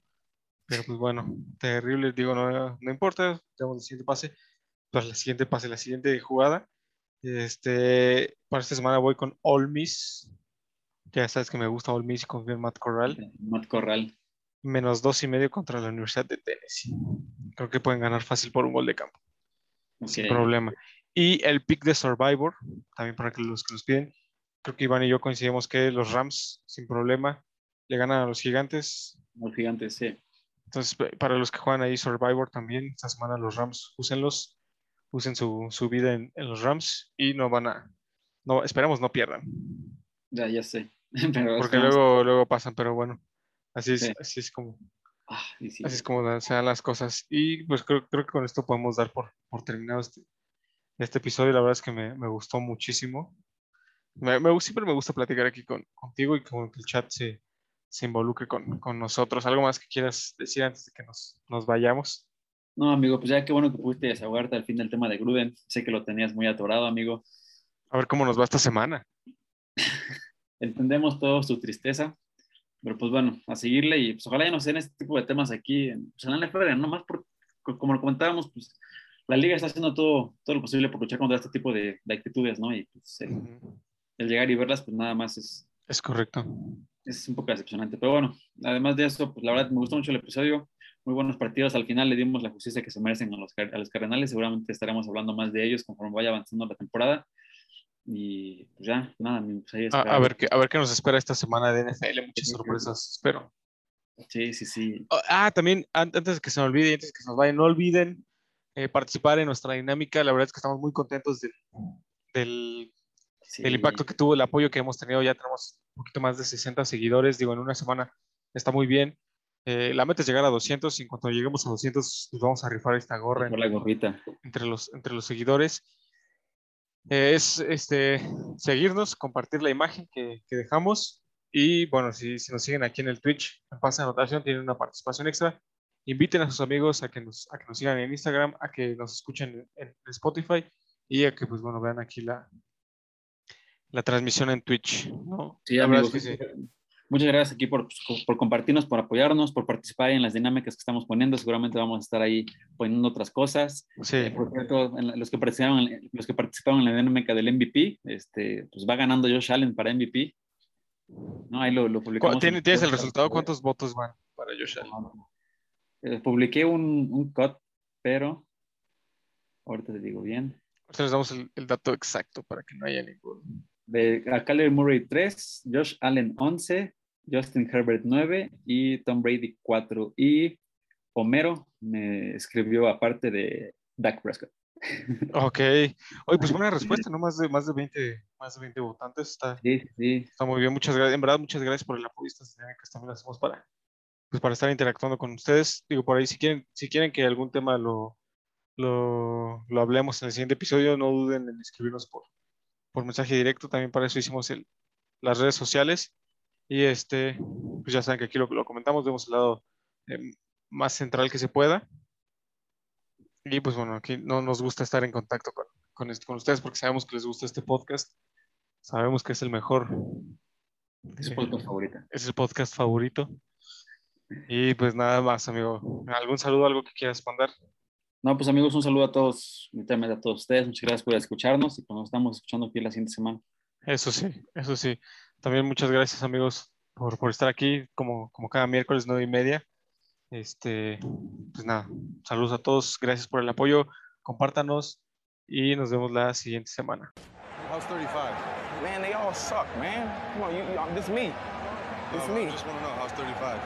Pero pues bueno, terrible. Digo, no, no importa. Tenemos el siguiente pase. Para la siguiente pase, la siguiente jugada. Este, para esta semana voy con All Miss. Ya sabes que me gusta All Miss y confío en Matt Corral. Matt Corral. Menos dos y medio contra la Universidad de Tennessee. Creo que pueden ganar fácil por un gol de campo, sin problema. Y el pick de Survivor, también para que los que nos piden. Creo que Iván y yo coincidimos que los Rams, sin problema, le ganan a los Gigantes. Los gigantes, sí. Entonces, pa- para los que juegan ahí Survivor también, esta semana los Rams, úsenlos, usen su, su vida en, en los Rams y no van a, no, esperemos no pierdan, Ya, ya sé. Pero porque luego, luego pasan, pero bueno, así es, Sí. así es como, Ah, sí. así es como se dan las cosas. Y pues creo, creo que con esto podemos dar por, por terminado este, este episodio. La verdad es que me, me gustó muchísimo. Me, me, siempre me gusta platicar aquí con, contigo y con que el chat se, se involucre con, con nosotros. ¿Algo más que quieras decir antes de que nos, nos vayamos? No, amigo, pues ya qué bueno que pudiste desahogarte al fin del tema de Gruden. Sé que lo tenías muy atorado, amigo. A ver cómo nos va esta semana. Entendemos todos tu tristeza, pero pues bueno, a seguirle y pues ojalá ya no sean este tipo de temas aquí en, pues, en la NFL, no más por, como lo comentábamos, pues la liga está haciendo todo, todo lo posible por luchar contra este tipo de, de actitudes, ¿no? Y pues el, el, llegar y verlas, pues nada más es... Es correcto. Es un poco decepcionante, pero bueno, además de eso, pues la verdad me gustó mucho el episodio, muy buenos partidos, al final le dimos la justicia que se merecen a los, a los Cardenales, seguramente estaremos hablando más de ellos conforme vaya avanzando la temporada. Y pues ya, nada, pues a, a, ver qué, a ver qué nos espera esta semana de NFL, muchas sí, sorpresas, espero. Sí, sí, sí. Ah, también, antes de que se me olvide, antes que se nos vaya, no olviden eh, participar en nuestra dinámica. La verdad es que estamos muy contentos del, del, sí. del, impacto que tuvo, el apoyo que hemos tenido. Ya tenemos un poquito más de 60 seguidores. Digo, en una semana está muy bien. Eh, la meta es llegar a 200 y en cuanto lleguemos a 200, pues vamos a rifar esta gorra. la gorrita. Entre los, entre los seguidores. Eh, es este, seguirnos, compartir la imagen que, que dejamos. Y bueno, si, si, nos siguen aquí en el Twitch, en pase de anotación, tienen una participación extra inviten a sus amigos a que nos, a que nos sigan en Instagram, a que nos escuchen en, en Spotify y a que, pues bueno, vean aquí la, la transmisión en Twitch. ¿no? Sí, amigos, sí. Muchas gracias aquí por, por, compartirnos, por apoyarnos, por participar en las dinámicas que estamos poniendo. Seguramente vamos a estar ahí poniendo otras cosas. Sí. Eh, por cierto, la, los, que participaron, los que participaron en la dinámica del MVP, este, pues va ganando Josh Allen para MVP. No, ahí lo, lo publicamos. ¿Tienes, ¿Tienes el resultado? ¿Cuántos votos van para Josh Allen? Eh, publiqué un, un cut, pero ahorita te digo bien. Ahorita les damos el, el, dato exacto para que no haya ningún. De a Kyler Murray 3, Josh Allen 11, Justin Herbert 9 y Tom Brady 4. Y Homero me escribió aparte de Dak Prescott. Ok. Oye, pues buena respuesta, ¿no? Más de, más de 20, más de 20 votantes. Está, sí, sí. Está muy bien. Muchas gracias. En verdad, muchas gracias por el apoyo. Estas dinámicas también las hacemos para, pues para estar interactuando con ustedes. Digo, por ahí, si quieren, si quieren que algún tema lo, lo, lo hablemos en el siguiente episodio, no duden en escribirnos por, por mensaje directo. También para eso hicimos el, las redes sociales. Y este, pues ya saben que aquí lo, lo comentamos, vemos el lado eh, más central que se pueda. Y pues bueno, aquí no nos gusta estar en contacto con, con, este, con ustedes porque sabemos que les gusta este podcast. Sabemos que es el mejor. Es el podcast favorito. Es el podcast favorito. Y pues nada más, amigo. ¿Algún saludo, algo que quieras mandar? No, pues amigos, un saludo a todos, a todos ustedes. Muchas gracias por escucharnos y pues nos estamos escuchando aquí la siguiente semana. Eso sí, eso sí. También muchas gracias, amigos, por, por estar aquí como, como cada miércoles, nueve y media. Este, pues nada, saludos a todos, gracias por el apoyo, compártanos y nos vemos la siguiente semana. How's 35? Man, they all suck, man. Come on, you, you, this me. This Oh, me. I just want to know how's 35.